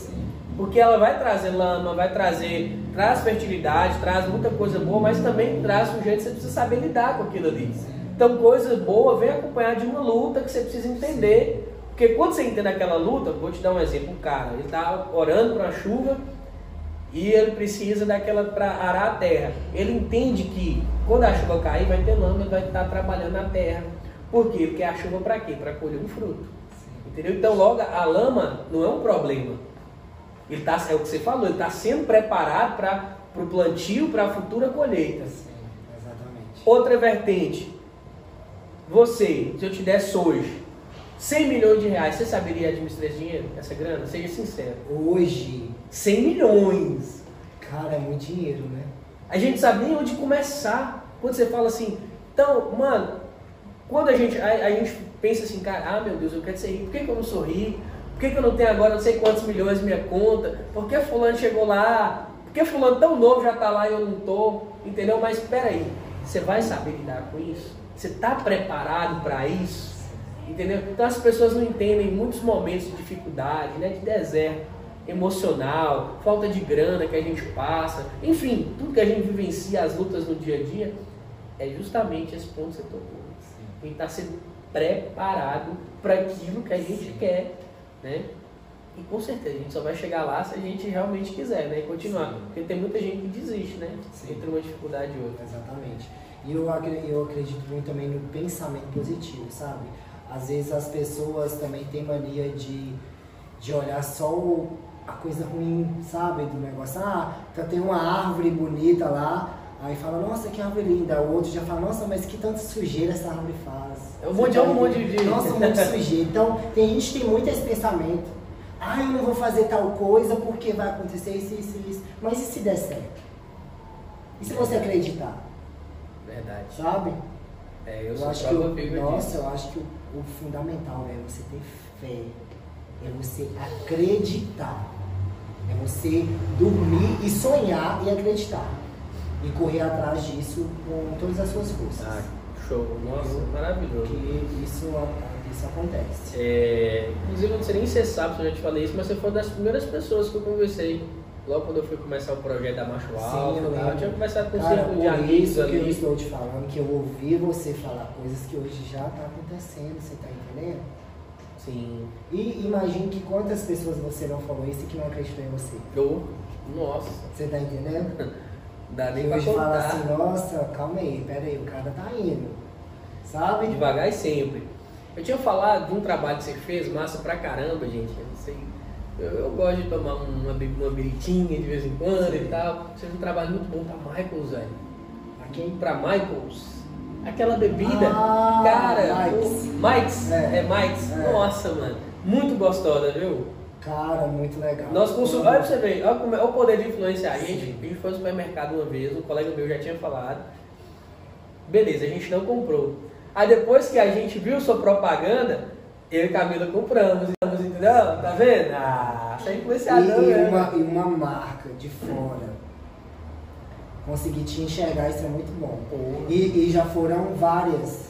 Porque ela vai trazer lama, vai trazer, traz fertilidade, traz muita coisa boa, mas também traz um jeito que você precisa saber lidar com aquilo ali. Então, coisa boa vem acompanhada de uma luta que você precisa entender. Porque quando você entende aquela luta, vou te dar um exemplo, um cara, ele está orando para a chuva e ele precisa daquela para arar a terra. Ele entende que quando a chuva cair, vai ter lama, ele vai estar trabalhando na terra. Por quê? Porque a chuva para quê? Para colher um fruto. Entendeu? Então, logo, a lama não é um problema. Ele tá, é o que você falou, ele está sendo preparado para o plantio, para a futura colheita. Sim, exatamente. Outra vertente. Você, se eu te desse hoje 100 milhões de reais, você saberia administrar esse dinheiro, essa grana? Seja sincero. Hoje, 100 milhões. cara, é muito dinheiro, né? A gente sabe nem onde começar. Quando você fala assim, então, mano, quando a gente, a, a gente pensa assim, cara, ah meu Deus, eu quero ser rico, por que, que eu não sou rico? Por que, que eu não tenho agora não sei quantos milhões na minha conta? Por que fulano chegou lá? Por que fulano tão novo já tá lá e eu não tô? Entendeu? Mas espera aí, você vai saber lidar com isso? Você tá preparado para isso? Entendeu? Então as pessoas não entendem muitos momentos de dificuldade, né, de deserto emocional, falta de grana que a gente passa, enfim, tudo que a gente vivencia, as lutas no dia a dia, é justamente esse ponto que você tocou. A gente está sendo preparado para aquilo que a gente quer, né? E com certeza a gente só vai chegar lá se a gente realmente quiser, né? E continuar. Sim. Porque tem muita gente que desiste, né? Sim. Entre uma dificuldade e outra. Exatamente. E eu, eu acredito muito também no pensamento positivo, sabe? Às vezes as pessoas também têm mania de, de olhar só o- a coisa ruim, sabe? Do negócio. Ah, tá, tem uma árvore bonita lá, aí fala, nossa, que árvore linda. O outro já fala, nossa, mas que tanta sujeira essa árvore faz. É um monte- tá é um monte de- Nossa, um monte de sujeira. Então, tem gente que tem muito esse pensamento. Ah, eu não vou fazer tal coisa porque vai acontecer isso, isso, isso. Mas e se der certo? E se você acreditar? Verdade. Sabe? É, eu, Eu, sou acho que o, nossa, disso. eu acho que o, o fundamental é você ter fé, é você acreditar, é você dormir e sonhar e acreditar e correr atrás disso com todas as suas forças. Ah, show. Nossa, maravilhoso. Porque isso, isso acontece. É, inclusive, eu não sei nem se você sabe se eu já te falei isso, mas você foi uma das primeiras pessoas que eu conversei. Logo quando eu fui começar o projeto da Macho Alto, eu eu tinha conversado com um Cara, círculo de amigos isso que eu ali. estou te falando, que eu ouvi você falar coisas que hoje já está acontecendo, você está entendendo? Sim. E imagine que quantas pessoas você não falou isso e que não acreditou em você. Eu, nossa, Você está entendendo? não dá nem E pra hoje fala contar. assim, nossa, calma aí, pera aí, o cara tá indo. Sabe? Devagar e sempre. Eu tinha falado de um trabalho que você fez, massa pra caramba, gente. Eu não sei. Eu, eu gosto de tomar uma, uma biritinha de vez em quando e tal. Você fez um trabalho muito bom pra Michaels, velho. Aqui? Pra Michaels. Aquela bebida, Ah, cara. Mike's. o- Mike's. É. É, Mike's. É. Nossa, mano. Muito gostosa, viu? Cara, muito legal. Nós consumimos. Olha pra você ver, olha, como é- olha o poder de influenciar. A gente, a gente foi no supermercado uma vez, um colega meu já tinha falado. Beleza, a gente não comprou. Aí depois que a gente viu sua propaganda, eu e Camila compramos, entendeu? Tá vendo? Ah, você é E, influenciador, e uma, e uma marca de fora. Conseguir te enxergar, isso é muito bom. E, e já foram várias.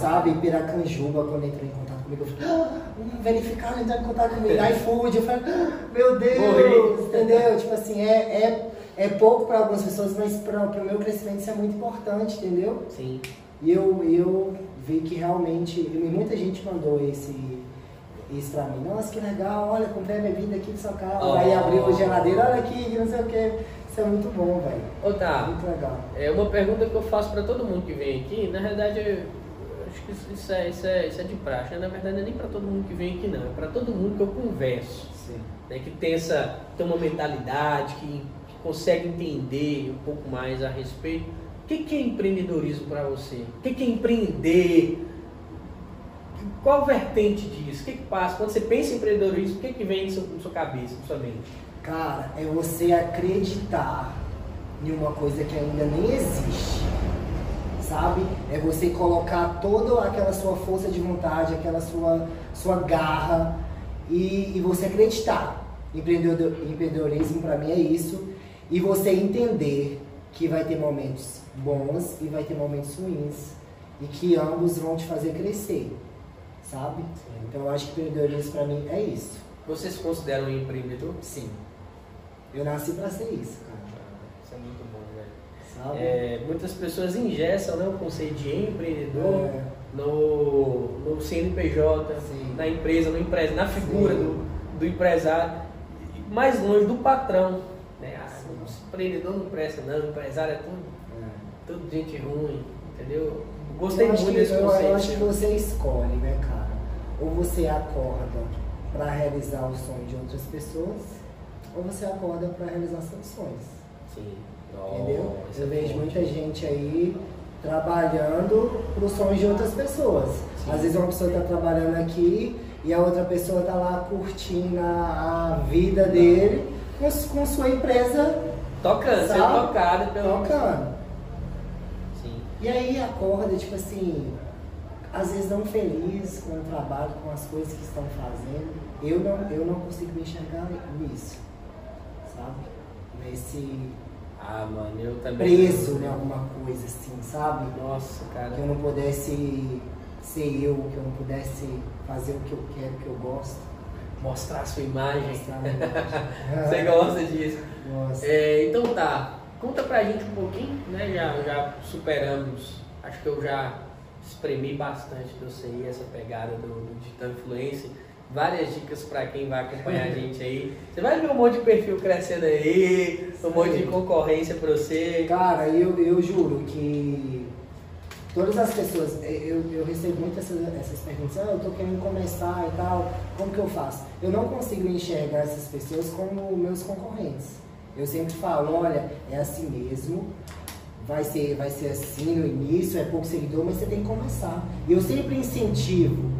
Sabe, Piracanjuba, quando entrou em contato comigo, eu falei, ah, verificado entrou em contato comigo, iFood, eu falei, ah, meu Deus, Morri. entendeu? Tipo assim, é, é, é pouco para algumas pessoas, mas para o meu crescimento isso é muito importante, entendeu? Sim. E eu, eu vi que realmente, e muita gente mandou esse, isso pra mim. Nossa, que legal, olha, comprei a bebida aqui do seu carro. Oh. Aí abriu a geladeira, olha aqui, não sei o que. Isso é muito bom, velho. Ô, tá. Muito legal. É uma pergunta que eu faço pra todo mundo que vem aqui. Na realidade, acho que isso- é, isso é, isso é de praxe. né? Na verdade, não é nem pra todo mundo que vem aqui, não. É pra todo mundo que eu converso. Sim. né, que tem, essa, tem uma mentalidade, que, que consegue entender um pouco mais a respeito. O que, que é empreendedorismo para você? O que, que é empreender? Qual vertente disso? O que, que passa? Quando você pensa em empreendedorismo, o que, que vem na sua, na sua cabeça, na sua mente? Cara, é você acreditar em uma coisa que ainda nem existe. Sabe? É você colocar toda aquela sua força de vontade, aquela sua, sua garra e, e você acreditar. Empreendedor, empreendedorismo para mim é isso. E você entender que vai ter momentos bons e vai ter momentos ruins. E que ambos vão te fazer crescer. Sabe? Então eu acho que empreendedorismo para mim é isso. Você se considera um empreendedor? Sim. Eu nasci pra ser isso, cara. Isso é muito bom, velho. Sabe? É, muitas pessoas engessam né, o conceito de empreendedor É. no, no CNPJ, Sim. na empresa, no empresa, na figura do, do empresário, mais longe do patrão. Né? Ah, o empreendedor não presta, não, o empresário é tudo, É. tudo gente ruim, entendeu? Gostei muito que, desse eu, conceito. eu acho que você escolhe, né, cara? Ou você acorda pra realizar o sonho de outras pessoas, ou você acorda pra realizar seus sonhos. Sim. Entendeu? Oh, eu é vejo muita gente aí trabalhando pro sonho de outras pessoas. Sim. Às vezes uma pessoa tá trabalhando aqui e a outra pessoa tá lá curtindo a, vida dele com, com sua empresa Tocando, sendo Sabe? tocado pelo. tocando. Sim. E aí acorda, tipo assim, às vezes não feliz com o trabalho, com as coisas que estão fazendo. Eu não, eu não consigo me enxergar nisso? Nesse Ah, mano, eu também. preso em alguma coisa assim, sabe? Nossa, cara. Que eu não pudesse ser eu, que eu não pudesse fazer o que eu quero, o que eu gosto. Mostrar a sua imagem. Mostrar a imagem. Você gosta disso? Nossa. É, então tá, conta pra gente um pouquinho, né? Já, já superamos, acho que eu já espremi bastante do CI, essa pegada do, do Digital Influencer. Várias dicas pra quem vai acompanhar a gente aí. Você vai ver um monte de perfil crescendo aí, um monte de concorrência pra você. Cara, eu, eu juro que todas as pessoas, eu, eu recebo muitas essas, essas perguntas, ah, eu tô querendo começar e tal, como que eu faço? Eu não consigo enxergar essas pessoas como meus concorrentes. Eu sempre falo, olha, é assim mesmo, vai ser, vai ser assim no início, é pouco seguidor, mas você tem que começar. E eu sempre incentivo, Sim.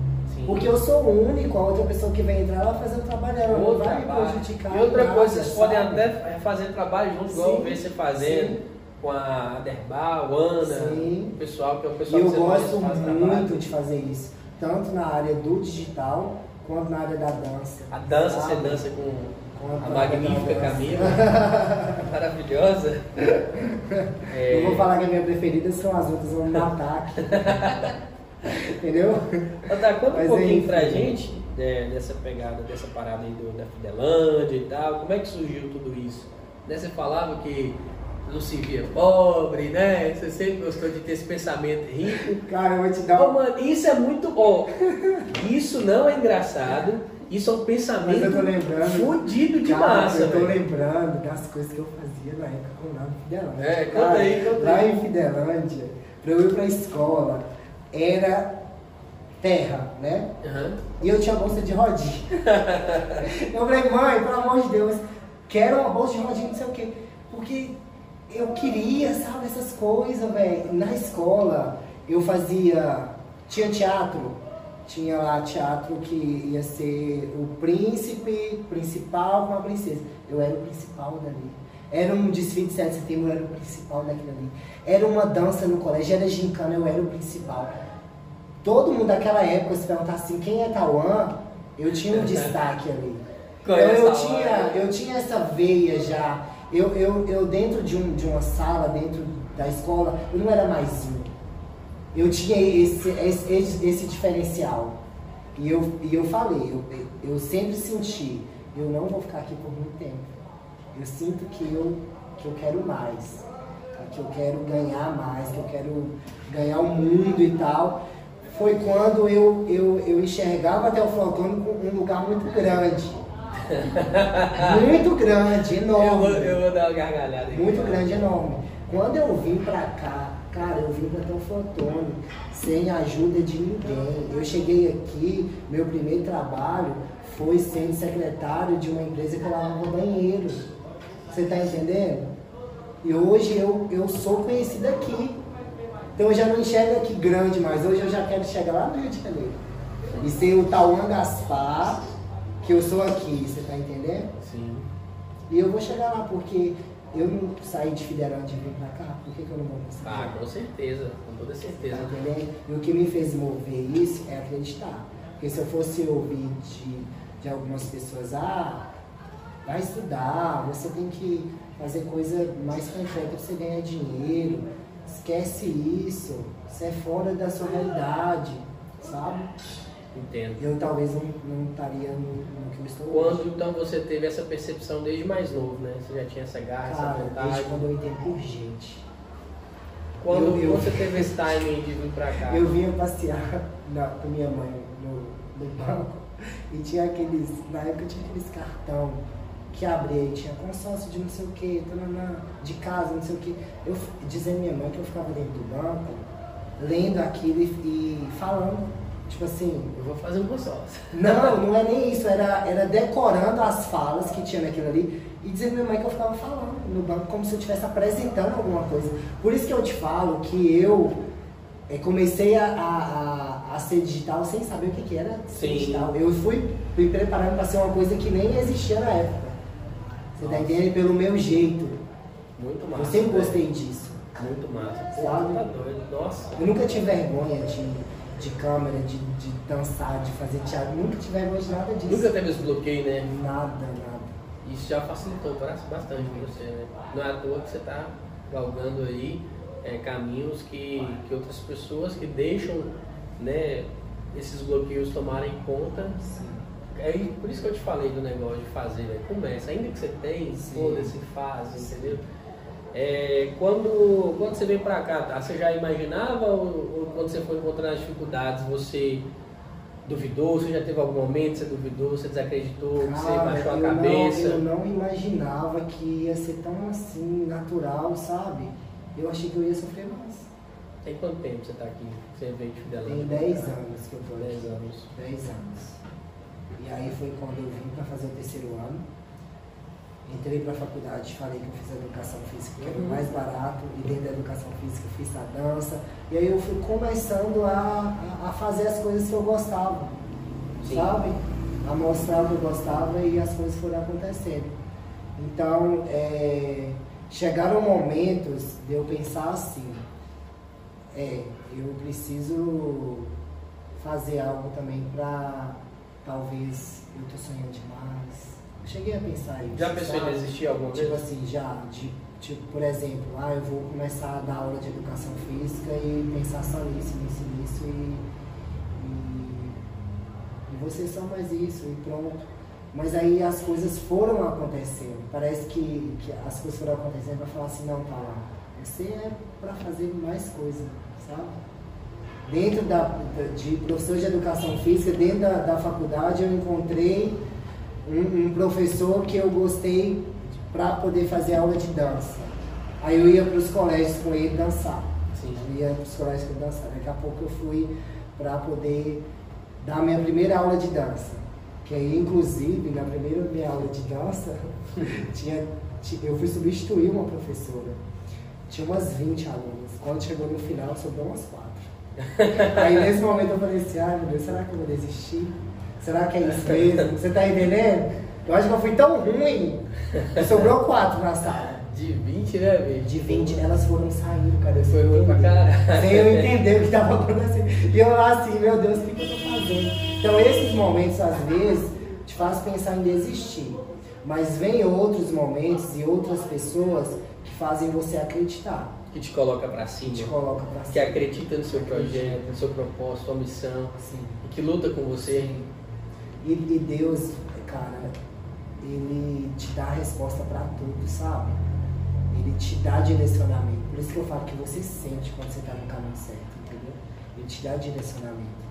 Porque eu sou o único, a outra pessoa que vai entrar, ela vai fazer o trabalho dela, não vai me trabalho. prejudicar. E outra em coisa, nada, vocês podem sabe? até fazer trabalho junto, igual eu vejo você fazendo Sim. com a Derbal, Ana, Sim. o pessoal que é o pessoal eu que você mais gosto muito de fazer isso, tanto na área do digital quanto na área da dança. A dança, você sabe? dança com a magnífica. Camila, maravilhosa. É, Não vou falar que a minha preferida são as outras, vão me matar. Entendeu? Tá, conta um Mas, pouquinho enfim. pra gente né, dessa pegada, dessa parada aí do, da Fidelândia e tal, como é que surgiu tudo isso? Né, você falava que não se via pobre, né? Você sempre gostou de ter esse pensamento rico. Cara, eu vou te dar um. mano, isso é muito bom. Isso não é engraçado. Isso é um pensamento eu tô lembrando. fudido de Cara, massa, Eu tô velho. lembrando das coisas que eu fazia na época com lá no Fidelândia. É, conta aí, conta Lá aí. em Fidelândia, pra eu ir pra escola, era terra, né? Aham. E eu tinha bolsa de rodinha. eu falei, mãe, pelo amor de Deus, quero uma bolsa de rodinha, não sei o quê. Porque eu queria, sabe, essas coisas, velho. Na escola, eu fazia. Tinha teatro. Tinha lá teatro que ia ser o príncipe principal com a princesa. Eu era o principal dali. Era um desfile de 7 de setembro, eu era o principal daquilo ali. Era uma dança no colégio, era gincana, eu era o principal. Todo mundo daquela época, se perguntasse assim, quem é Tauan, eu tinha um destaque ali. Então Conhece eu tinha, eu tinha essa veia já. Eu, eu, eu dentro de, um, de uma sala, dentro da escola, eu não era mais um. Eu tinha esse, esse, esse, esse diferencial. E eu, e eu falei, eu, eu sempre senti, eu não vou ficar aqui por muito tempo. Eu sinto que eu, que eu quero mais, que eu quero ganhar mais, que eu quero ganhar o mundo e tal. foi quando eu, eu, eu enxergava até o Falcão com um lugar muito grande. muito grande, enorme. Eu vou, eu vou dar uma gargalhada aqui. Muito grande, enorme. Quando eu vim pra cá, cara, eu vim pra Teoflotone, sem ajuda de ninguém. Eu cheguei aqui, meu primeiro trabalho foi sendo secretário de uma empresa que lavava banheiro. Você tá entendendo? E hoje eu, eu sou conhecido aqui. Então eu já não enxergo aqui grande, mas hoje eu já quero chegar lá no Rio de Janeiro. E ser o Tauan Gaspar, que eu sou aqui, você tá entendendo? Sim. E eu vou chegar lá, porque eu não saí de Fidelante e vim pra cá, por que, que eu não vou conseguir? Ah, com certeza, com toda Tá certeza. entendendo? E o que me fez mover isso é acreditar. Porque se eu fosse ouvir de, de algumas pessoas, ah, vai estudar, você tem que fazer coisa mais concreta pra você ganhar dinheiro, esquece isso, isso é fora da sua realidade, sabe? Entendo. Eu talvez não, não estaria no, no que eu estou Quando hoje. então você teve essa percepção desde mais novo, né? Você já tinha essa garra, essa Cara, vontade. desde quando eu entrei por gente. Quando eu- eu- você teve esse timing de vir pra cá? Eu vinha passear na, com minha mãe no, no banco e tinha aqueles, na época tinha aqueles cartão que abria e tinha consórcio de não sei o que, de casa, não sei o que. Eu à minha mãe que eu ficava dentro do banco, lendo aquilo e, e falando, tipo assim, Eu vou fazer um consórcio. não, não é nem isso, era, era decorando as falas que tinha naquilo ali e dizendo à minha mãe que eu ficava falando no banco como se eu estivesse apresentando alguma coisa. Por isso que eu te falo que eu eh, comecei a, a, a- a ser digital sem saber o que, que era ser Sim. digital. Eu fui me preparando para ser uma coisa que nem existia na época. Você tá entendendo? Pelo meu jeito. Muito massa. Eu sempre velho. gostei disso. Muito massa. Pô, Sabe? tá doido. Nossa. Eu nunca tive vergonha de, de câmera, de, de dançar, de fazer teatro. Nunca tive vergonha de nada disso. Nunca teve esse bloqueio, né? Nada, nada. Isso já facilitou bas- bastante pra você, né? Não é à toa que você tá galgando aí é, caminhos que, que outras pessoas que deixam né, esses bloqueios tomarem conta. É por isso que eu te falei do negócio de fazer, né? Começa, ainda que você tem, Sim. foda-se, faz, entendeu? É, quando, quando você veio pra cá, tá? você já imaginava ou, ou quando você foi encontrando as dificuldades, você duvidou? Você já teve algum momento que você duvidou, você desacreditou, que você Cara, baixou a cabeça? Não, eu não imaginava que ia ser tão assim, natural, sabe? Eu achei que eu ia sofrer mais. Tem quanto tempo você tá aqui? Você veio de Fidelândia? Tem 10 anos que eu tô aqui. 10 anos. 10 anos. E aí foi quando eu vim para fazer o terceiro ano. Entrei para a faculdade, falei que eu fiz educação física, que era o Uhum. mais barato, e dentro da educação física eu fiz a dança. E aí eu fui começando a, a, fazer as coisas que eu gostava, Sim. sabe? A mostrar o que eu gostava e as coisas foram acontecendo. Então, é, chegaram momentos de eu pensar assim, é, eu preciso fazer algo também pra talvez eu tô sonhando demais. Eu cheguei a pensar isso. Já pensou em desistir alguma Tipo vez? assim, já, de, tipo, por exemplo, ah, eu vou começar a dar aula de educação física e pensar só nisso, nisso, nisso e, e, e vocês são mais isso e pronto. Mas aí as coisas foram acontecendo. Parece que, que as coisas foram acontecendo para falar assim, não, tá lá. Você é para fazer mais coisa, sabe? Dentro da, de professor de educação física, dentro da, da faculdade, eu encontrei um, um professor que eu gostei para poder fazer aula de dança. Aí eu ia para os colégios com ele dançar. Sim. Eu ia para os colégios com ele dançar. Daqui a pouco eu fui para poder dar minha primeira aula de dança. Que aí, inclusive, na primeira minha aula de dança, tinha, ti- eu fui substituir uma professora. Tinha umas 20 alunas. Quando chegou no final, sobrou umas quatro. Aí nesse momento eu falei assim, ai meu Deus, será que eu vou desistir? Será que é isso mesmo? Você tá entendendo? Eu acho que eu fui tão ruim que sobrou quatro na sala. De 20, né, velho? De 20, elas foram saindo, cara. Foi sem ruim pra caralho. Sem eu entender o que estava acontecendo. E eu lá assim, meu Deus, o que, que eu tô fazendo? Então esses momentos, às vezes, te faz pensar em desistir. Mas vem outros momentos e outras pessoas que fazem você acreditar. Que te coloca pra cima. Que coloca pra Que cima. acredita no seu projeto, no seu propósito, sua missão. Assim. E que luta com você. E, e Deus, cara, ele te dá a resposta pra tudo, sabe? Ele te dá direcionamento. Por isso que eu falo que você sente quando você tá no caminho certo, entendeu? ele te dá direcionamento.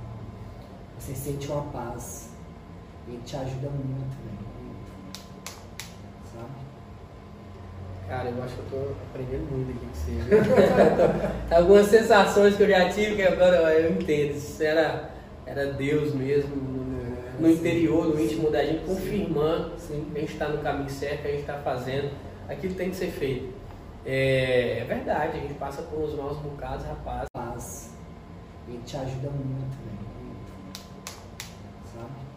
Você sente uma paz. Ele te ajuda muito, velho. Muito. Sabe? Cara, eu acho que eu tô aprendendo muito aqui com você. Algumas sensações que eu já tive que agora eu entendo. Isso era, era Deus mesmo, no, no interior, no íntimo da gente, confirmando Sim. que a gente está no caminho certo, que a gente está fazendo. Aquilo tem que ser feito. É, é verdade, a gente passa por uns maus bocados, rapaz. Paz. Ele te ajuda muito, velho. Muito. Sabe?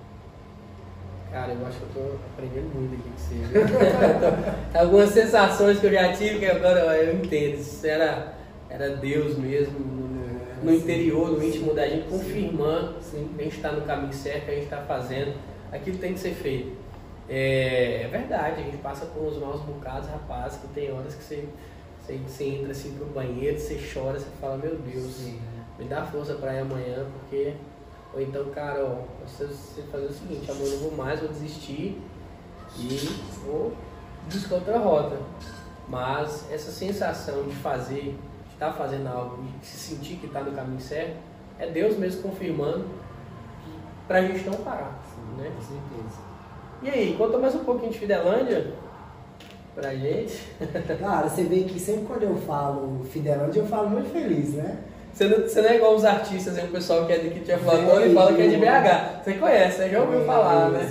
Cara, eu acho que eu tô aprendendo muito aqui com você. Algumas sensações que eu já tive que agora eu entendo. Isso era, era Deus mesmo, no, no interior, no íntimo da gente, confirmando Sim. que a gente está no caminho certo, que a gente está fazendo. Aquilo tem que ser feito. É, é verdade, a gente passa por uns maus bocados, rapaz, que tem horas que você, você, você entra assim pro banheiro, você chora, você fala, meu Deus, Sim. me dá força pra ir amanhã, porque. Ou então, cara, ó, você, você fazer o seguinte, amanhã eu não vou mais, vou desistir e vou buscar outra rota. Mas essa sensação de fazer, de estar fazendo algo, de se sentir que está no caminho certo, é Deus mesmo confirmando pra gente não parar. Sim, Né? com certeza. E aí, conta mais um pouquinho de Fidelândia pra gente. Cara, você vê que sempre quando eu falo Fidelândia, eu falo muito feliz, né? Você não, você não é igual os artistas, o pessoal que é daqui de Aflatão e fala que é de BH. Você conhece, você já ouviu falar, né?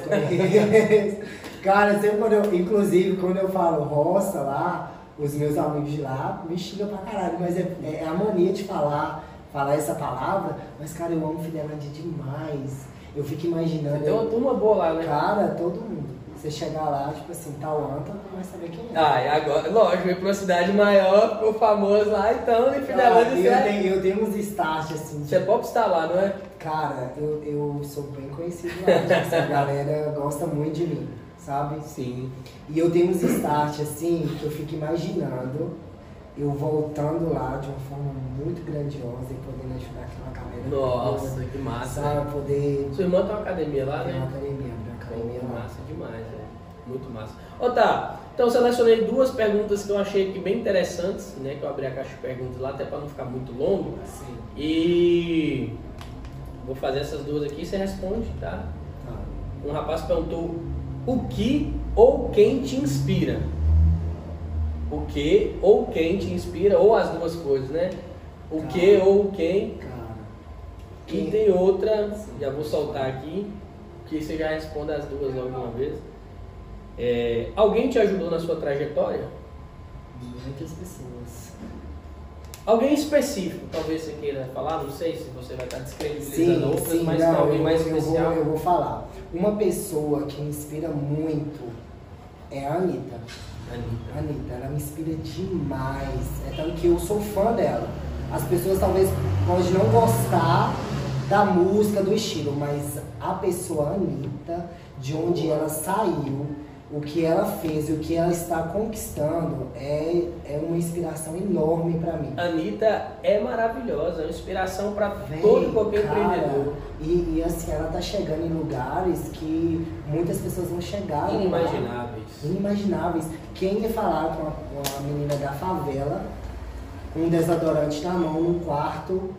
Cara, sempre quando eu, inclusive quando eu falo roça lá, os meus amigos de lá me xingam pra caralho, mas é, é a mania de falar, falar essa palavra, mas cara, eu amo Fidelândia demais. Eu fico imaginando. Tem uma turma boa lá, né? Cara, todo mundo. Você chegar lá, tipo assim, tal anta, não vai saber quem é. Ah, e agora, lógico, ir pra uma cidade maior, ficou famoso lá, então Cara, Fidelândia você eu, é, tenho, eu tenho uns start assim. você é popstar lá, não é? Cara, eu, eu sou bem conhecido lá. tipo assim, a galera gosta muito de mim, sabe? Sim. E eu tenho uns start assim que eu fico imaginando eu voltando lá de uma forma muito grandiosa e podendo ajudar aquela galera. Nossa, toda, que massa. né? Sabe? Poder. Sua irmã tem uma academia lá, Tem uma né? academia, uma academia Pô, lá. Massa demais, é. Muito massa. Ó, tá. Então selecionei duas perguntas que eu achei aqui bem interessantes, né? Que eu abri a caixa de perguntas lá, até pra não ficar muito longo. Sim. E vou fazer essas duas aqui e você responde, tá? Tá. Um rapaz perguntou o que ou quem te inspira? O que ou quem te inspira, ou as duas coisas, né? O que ou quem. Cara. E tem outra, já vou soltar aqui, que você já responde as duas logo de uma vez. É, alguém te ajudou na sua trajetória? Muitas pessoas. Alguém específico, talvez você queira falar, não sei se você vai estar descredibilizando Sim, outras, sim, mas não, alguém eu, mais eu especial. Vou, eu vou falar. Uma pessoa que me inspira muito é a Anitta. Anitta. Anitta, ela me inspira demais. É tanto que eu sou fã dela. As pessoas talvez podem não gostar da música, do estilo, mas a pessoa Anitta, de onde ela saiu, o que ela fez e o que ela está conquistando é, é uma inspiração enorme pra mim. Anitta é maravilhosa, é uma inspiração para todo qualquer cara, empreendedor. E, e assim, ela tá chegando em lugares que muitas pessoas não chegaram. lá. Inimagináveis. Inimagináveis. Quem ia falar com uma, com uma menina da favela, com um desodorante na mão, num quarto,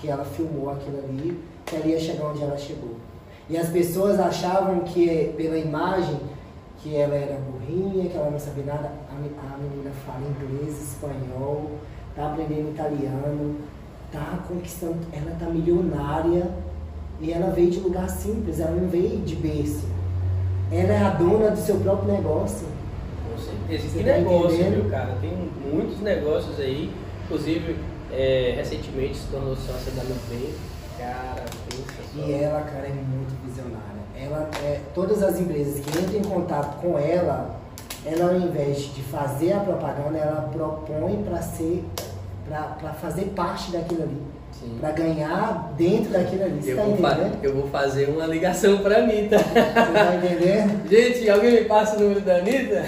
que ela filmou aquilo ali, que ela ia chegar onde ela chegou. E as pessoas achavam que, pela imagem, que ela era burrinha, que ela não sabia nada. A, a menina fala inglês, espanhol, tá aprendendo italiano, tá conquistando, ela tá milionária e ela veio de lugar simples, ela não veio de berço. Ela é a dona do seu próprio negócio. Com certeza. Você tá negócio, entendendo? viu, cara? Tem muitos negócios aí. Inclusive, é, recentemente se tornou sócia da. Cara, pensa só. E ela, cara, é muito visionária. Ela, é, todas as empresas que entram em contato com ela, ela ao invés de fazer a propaganda, ela propõe para ser, para fazer parte daquilo ali, para ganhar dentro daquilo ali. Você Eu tá vou, entendendo? eu vou fazer uma ligação pra Anitta. Você tá entendendo? Gente, alguém me passa o número da Anitta?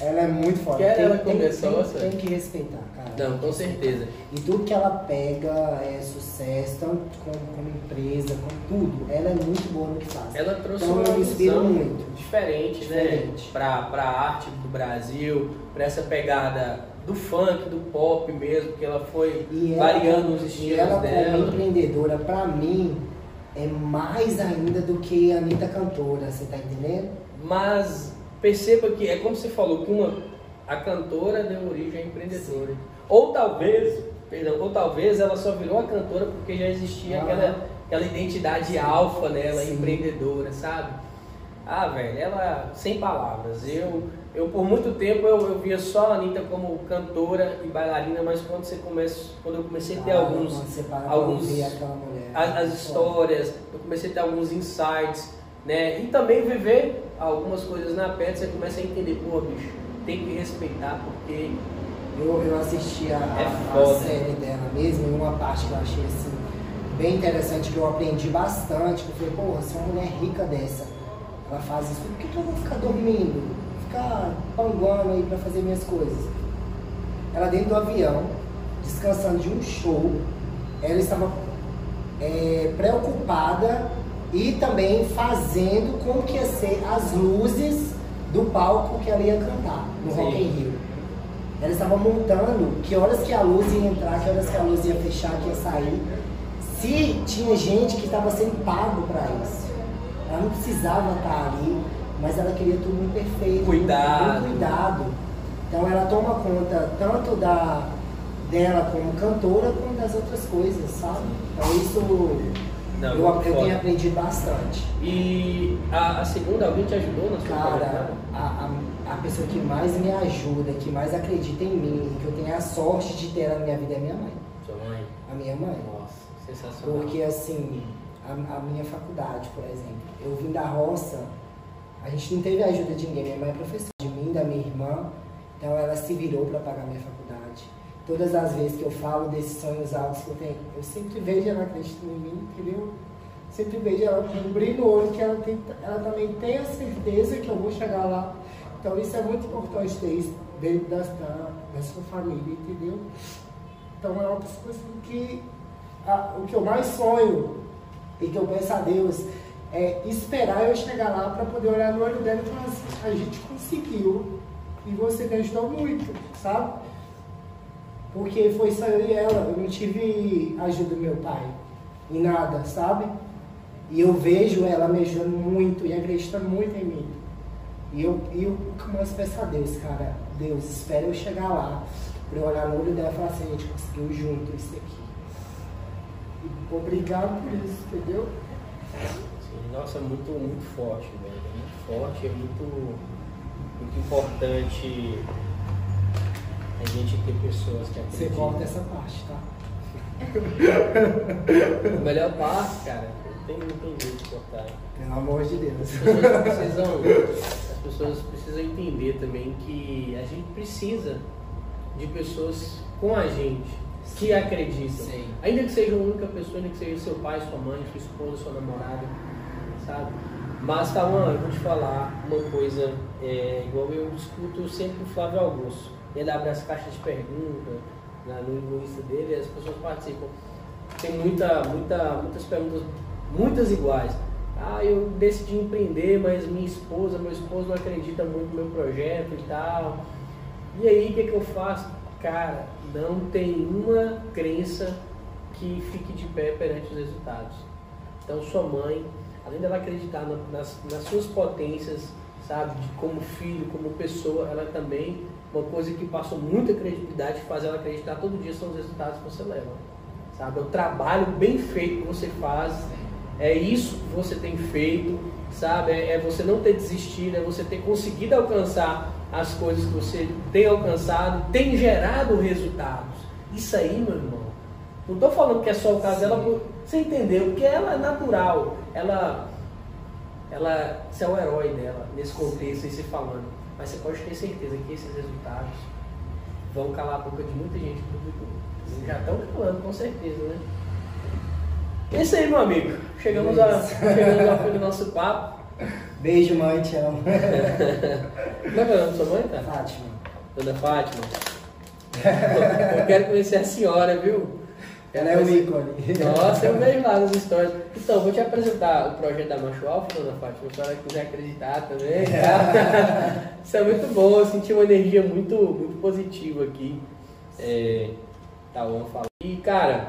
Ela é muito forte. Quer Tem, ela tem, começou, tem, sabe? tem que respeitar. Não, com certeza. E tudo que ela pega é sucesso, tanto como, como empresa, com tudo. Ela é muito boa no que faz. Ela trouxe Então uma visão muito. diferente, né? Diferente. Pra, pra arte do Brasil, pra essa pegada do funk, do pop mesmo, que ela foi E ela- variando os E estilos ela como dela. empreendedora, pra mim, é mais ainda do que a Anitta cantora, você tá entendendo? Mas perceba que é como você falou, que uma, a cantora deu origem à empreendedora. Ou talvez, perdão, ou talvez ela só virou a cantora porque já existia Ah. aquela, aquela identidade alfa nela, Sim. empreendedora, sabe? Ah, velho, ela sem palavras. Eu, eu por muito tempo eu, eu via só a Anitta como cantora e bailarina, mas quando você começa, quando eu comecei a ter Ah, alguns alguns mulher. as, as histórias, eu comecei a ter alguns insights, né? E também viver algumas coisas na pele, você começa a entender, pô, bicho, tem que respeitar porque Eu, eu assisti a, É a série dela mesmo, e uma parte que eu achei assim, bem interessante, que eu aprendi bastante, que eu falei, porra, se uma mulher rica dessa, ela faz isso, por que, eu vou ficar dormindo? Ficar panguando aí pra fazer minhas coisas? Ela dentro do avião, descansando de um show, ela estava é, preocupada e também fazendo como que ia ser as luzes do palco que ela ia cantar no Sim. Rock in Rio. Ela estava montando que horas que a luz ia entrar, que horas que a luz ia fechar, que ia sair. Se tinha gente que estava sendo pago para isso. Ela não precisava estar ali, mas ela queria tudo muito perfeito. Cuidado. Muito cuidado. Então ela toma conta tanto da dela como cantora, como das outras coisas, sabe? Então isso Não, eu, eu foda. tenho aprendido bastante. E a, a segunda, alguém te ajudou na sua Cara, a, a, a pessoa que mais me ajuda, que mais acredita em mim, que eu tenho a sorte de ter ela na minha vida é minha mãe. Sua mãe? A minha mãe. Nossa, sensacional. Porque assim, a, a minha faculdade, por exemplo, eu vim da roça, a gente não teve a ajuda de ninguém. Minha mãe é professora de mim, da minha irmã, então ela se virou para pagar minha faculdade. Todas as vezes que eu falo desses sonhos altos que eu tenho, eu sempre vejo ela acreditando em mim, entendeu? Sempre vejo ela com um brilho no olho, que ela, tem, ela também tem a certeza que eu vou chegar lá. Então isso é muito importante ter isso dentro da, da, da sua família, entendeu? Então é uma assim, que a- o que eu mais sonho e que eu peço a Deus é esperar eu chegar lá para poder olhar no olho dela e falar assim, a gente conseguiu e você me ajudou muito, sabe? Porque foi só eu e ela, eu não tive ajuda do meu pai em nada, sabe? E eu vejo ela me ajudando muito e acreditando muito em mim. E eu, eu o que eu mais peço a Deus, cara, Deus, espera eu chegar lá, pra eu olhar no olho dela e falar assim, a gente conseguiu junto isso aqui. E obrigado por isso, entendeu? Sim, nossa, muito, muito forte, velho. É Muito forte, é muito, muito importante a gente ter pessoas que Você acreditam. corta essa parte, tá? A melhor parte, cara, não tem, não tem jeito de cortar. Pelo amor de Deus. Pessoas precisam, as pessoas precisam entender também que a gente precisa de pessoas com a gente, que acreditam. Sim. Ainda que seja uma única pessoa, ainda que seja seu pai, sua mãe, sua esposa, sua namorada, sabe? Mas, Tawan, eu vou te falar uma coisa, é, igual eu discuto sempre com o Flávio Augusto. Ele abre as caixas de perguntas na- no, Insta dele e as pessoas participam. Tem muita, muita, muitas perguntas, muitas iguais. Ah, eu decidi empreender, mas minha esposa, meu esposo não acredita muito no meu projeto e tal. E aí, o que, que eu faço? Cara, não tem uma crença que fique de pé perante os resultados. Então, sua mãe, além dela acreditar na- nas, nas suas potências, sabe, de como filho, como pessoa, ela também, uma coisa que passou muita credibilidade, faz ela acreditar todo dia são os resultados que você leva. Sabe, é o trabalho bem feito que você faz, é isso que você tem feito, sabe, é, é você não ter desistido, é você ter conseguido alcançar as coisas que você tem alcançado, tem gerado resultados. Isso aí, meu irmão, não estou falando que é só o caso dela, você entendeu? Porque ela é natural, ela, ela, você é o herói dela nesse contexto aí se falando. Mas você pode ter certeza que esses resultados vão calar a boca de muita gente do público. Já estão calando, com certeza, né? É isso aí, meu amigo. Chegamos, a, chegamos ao fim do nosso papo. Beijo, mãe, te amo. Como é que é o nome da sua mãe, cara? Fátima. Dona Fátima. Eu quero conhecer a senhora, viu? Ela é o ícone. Nossa, eu vejo lá nas histórias. Então, vou te apresentar o projeto da Macho Alfa, dona Fátima, se ela quiser acreditar também. Tá? Isso é muito bom, eu senti uma energia muito, muito positiva aqui. É, tá bom, fala. E, cara,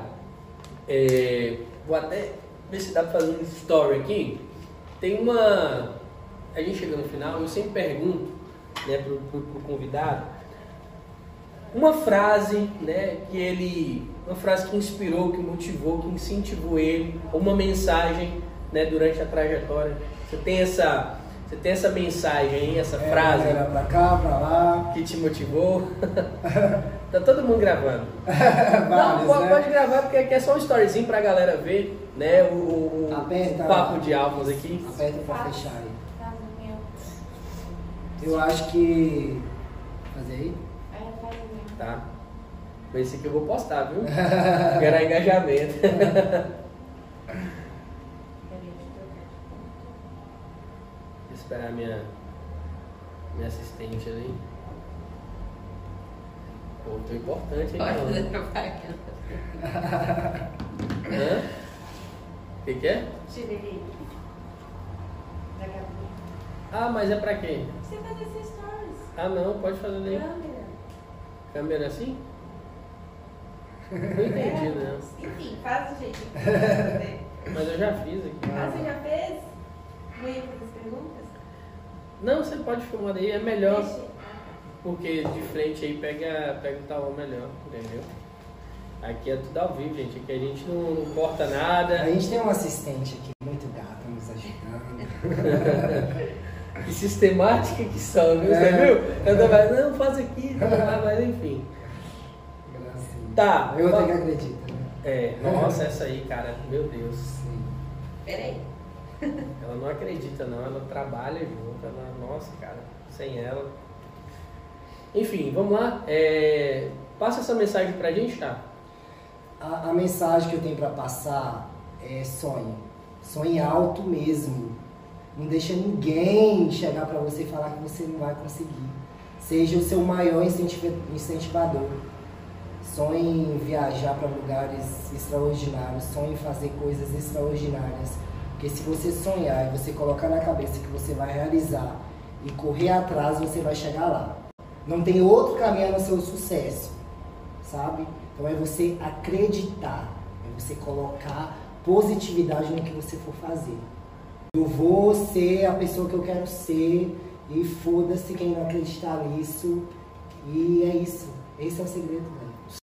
é, vou até ver se dá pra fazer um story aqui. Tem uma. A gente chega no final, eu sempre pergunto né, pro, pro, pro convidado uma frase né, que ele uma frase que inspirou, que motivou, que incentivou ele, uma mensagem né, durante a trajetória. Você tem essa, você tem essa mensagem aí, essa É, frase Era pra cá, pra lá. que te motivou? tá todo mundo gravando. Não, pode, né? pode gravar porque aqui é só um storyzinho pra galera ver, né? O, o- o Aperta. papo de almas aqui. Aperta pra fechar aí. Tá. Eu acho que. Fazer aí? É, faz o. Tá? Mas esse aqui eu vou postar, viu? Gerar engajamento. Peraí, deixa eu trocar Vou esperar minha, minha assistente ali. Pô, tô importante, hein? ponto. Pode fazer propaganda. Hã? O que, que é? Tirei. Da Gabi. Ah, mas é pra quê? Você fazer esses stories. Ah, não, pode fazer daí. Câmera. Câmera assim? Não entendi, né? Enfim, faz o jeito que você fazer. Mas eu já fiz aqui. Ah, você já fez? Não ia fazer as perguntas? Não, você pode filmar daí, é melhor. Porque de frente aí pega, pega o talão melhor, entendeu? Aqui é tudo ao vivo, gente. Aqui a gente não, não corta nada. A gente tem um assistente aqui, muito gata, nos ajudando. Que sistemática que são, viu? Você É. viu? Eu vai, não, faz aqui, não vai, mas enfim. Gracinha. Tá. Eu tenho que acreditar, né? É, nossa, essa aí, cara, meu Deus. Sim. Peraí. Ela não acredita não, ela trabalha junto, ela, nossa, cara, sem ela. Enfim, vamos lá. É, passa essa mensagem pra gente, tá? A, a mensagem que eu tenho pra passar é sonhe. Sonhe alto mesmo. Não deixa ninguém chegar pra você e falar que você não vai conseguir. Seja o seu maior incentiva- incentivador. Sonhe em viajar para lugares extraordinários, sonhe em fazer coisas extraordinárias. Porque se você sonhar e você colocar na cabeça que você vai realizar e correr atrás, você vai chegar lá. Não tem outro caminho no seu sucesso, sabe? Então é você acreditar, é você colocar positividade no que você for fazer. Eu vou ser a pessoa que eu quero ser e foda-se quem não acreditar nisso. E é isso. Esse é o segredo, velho.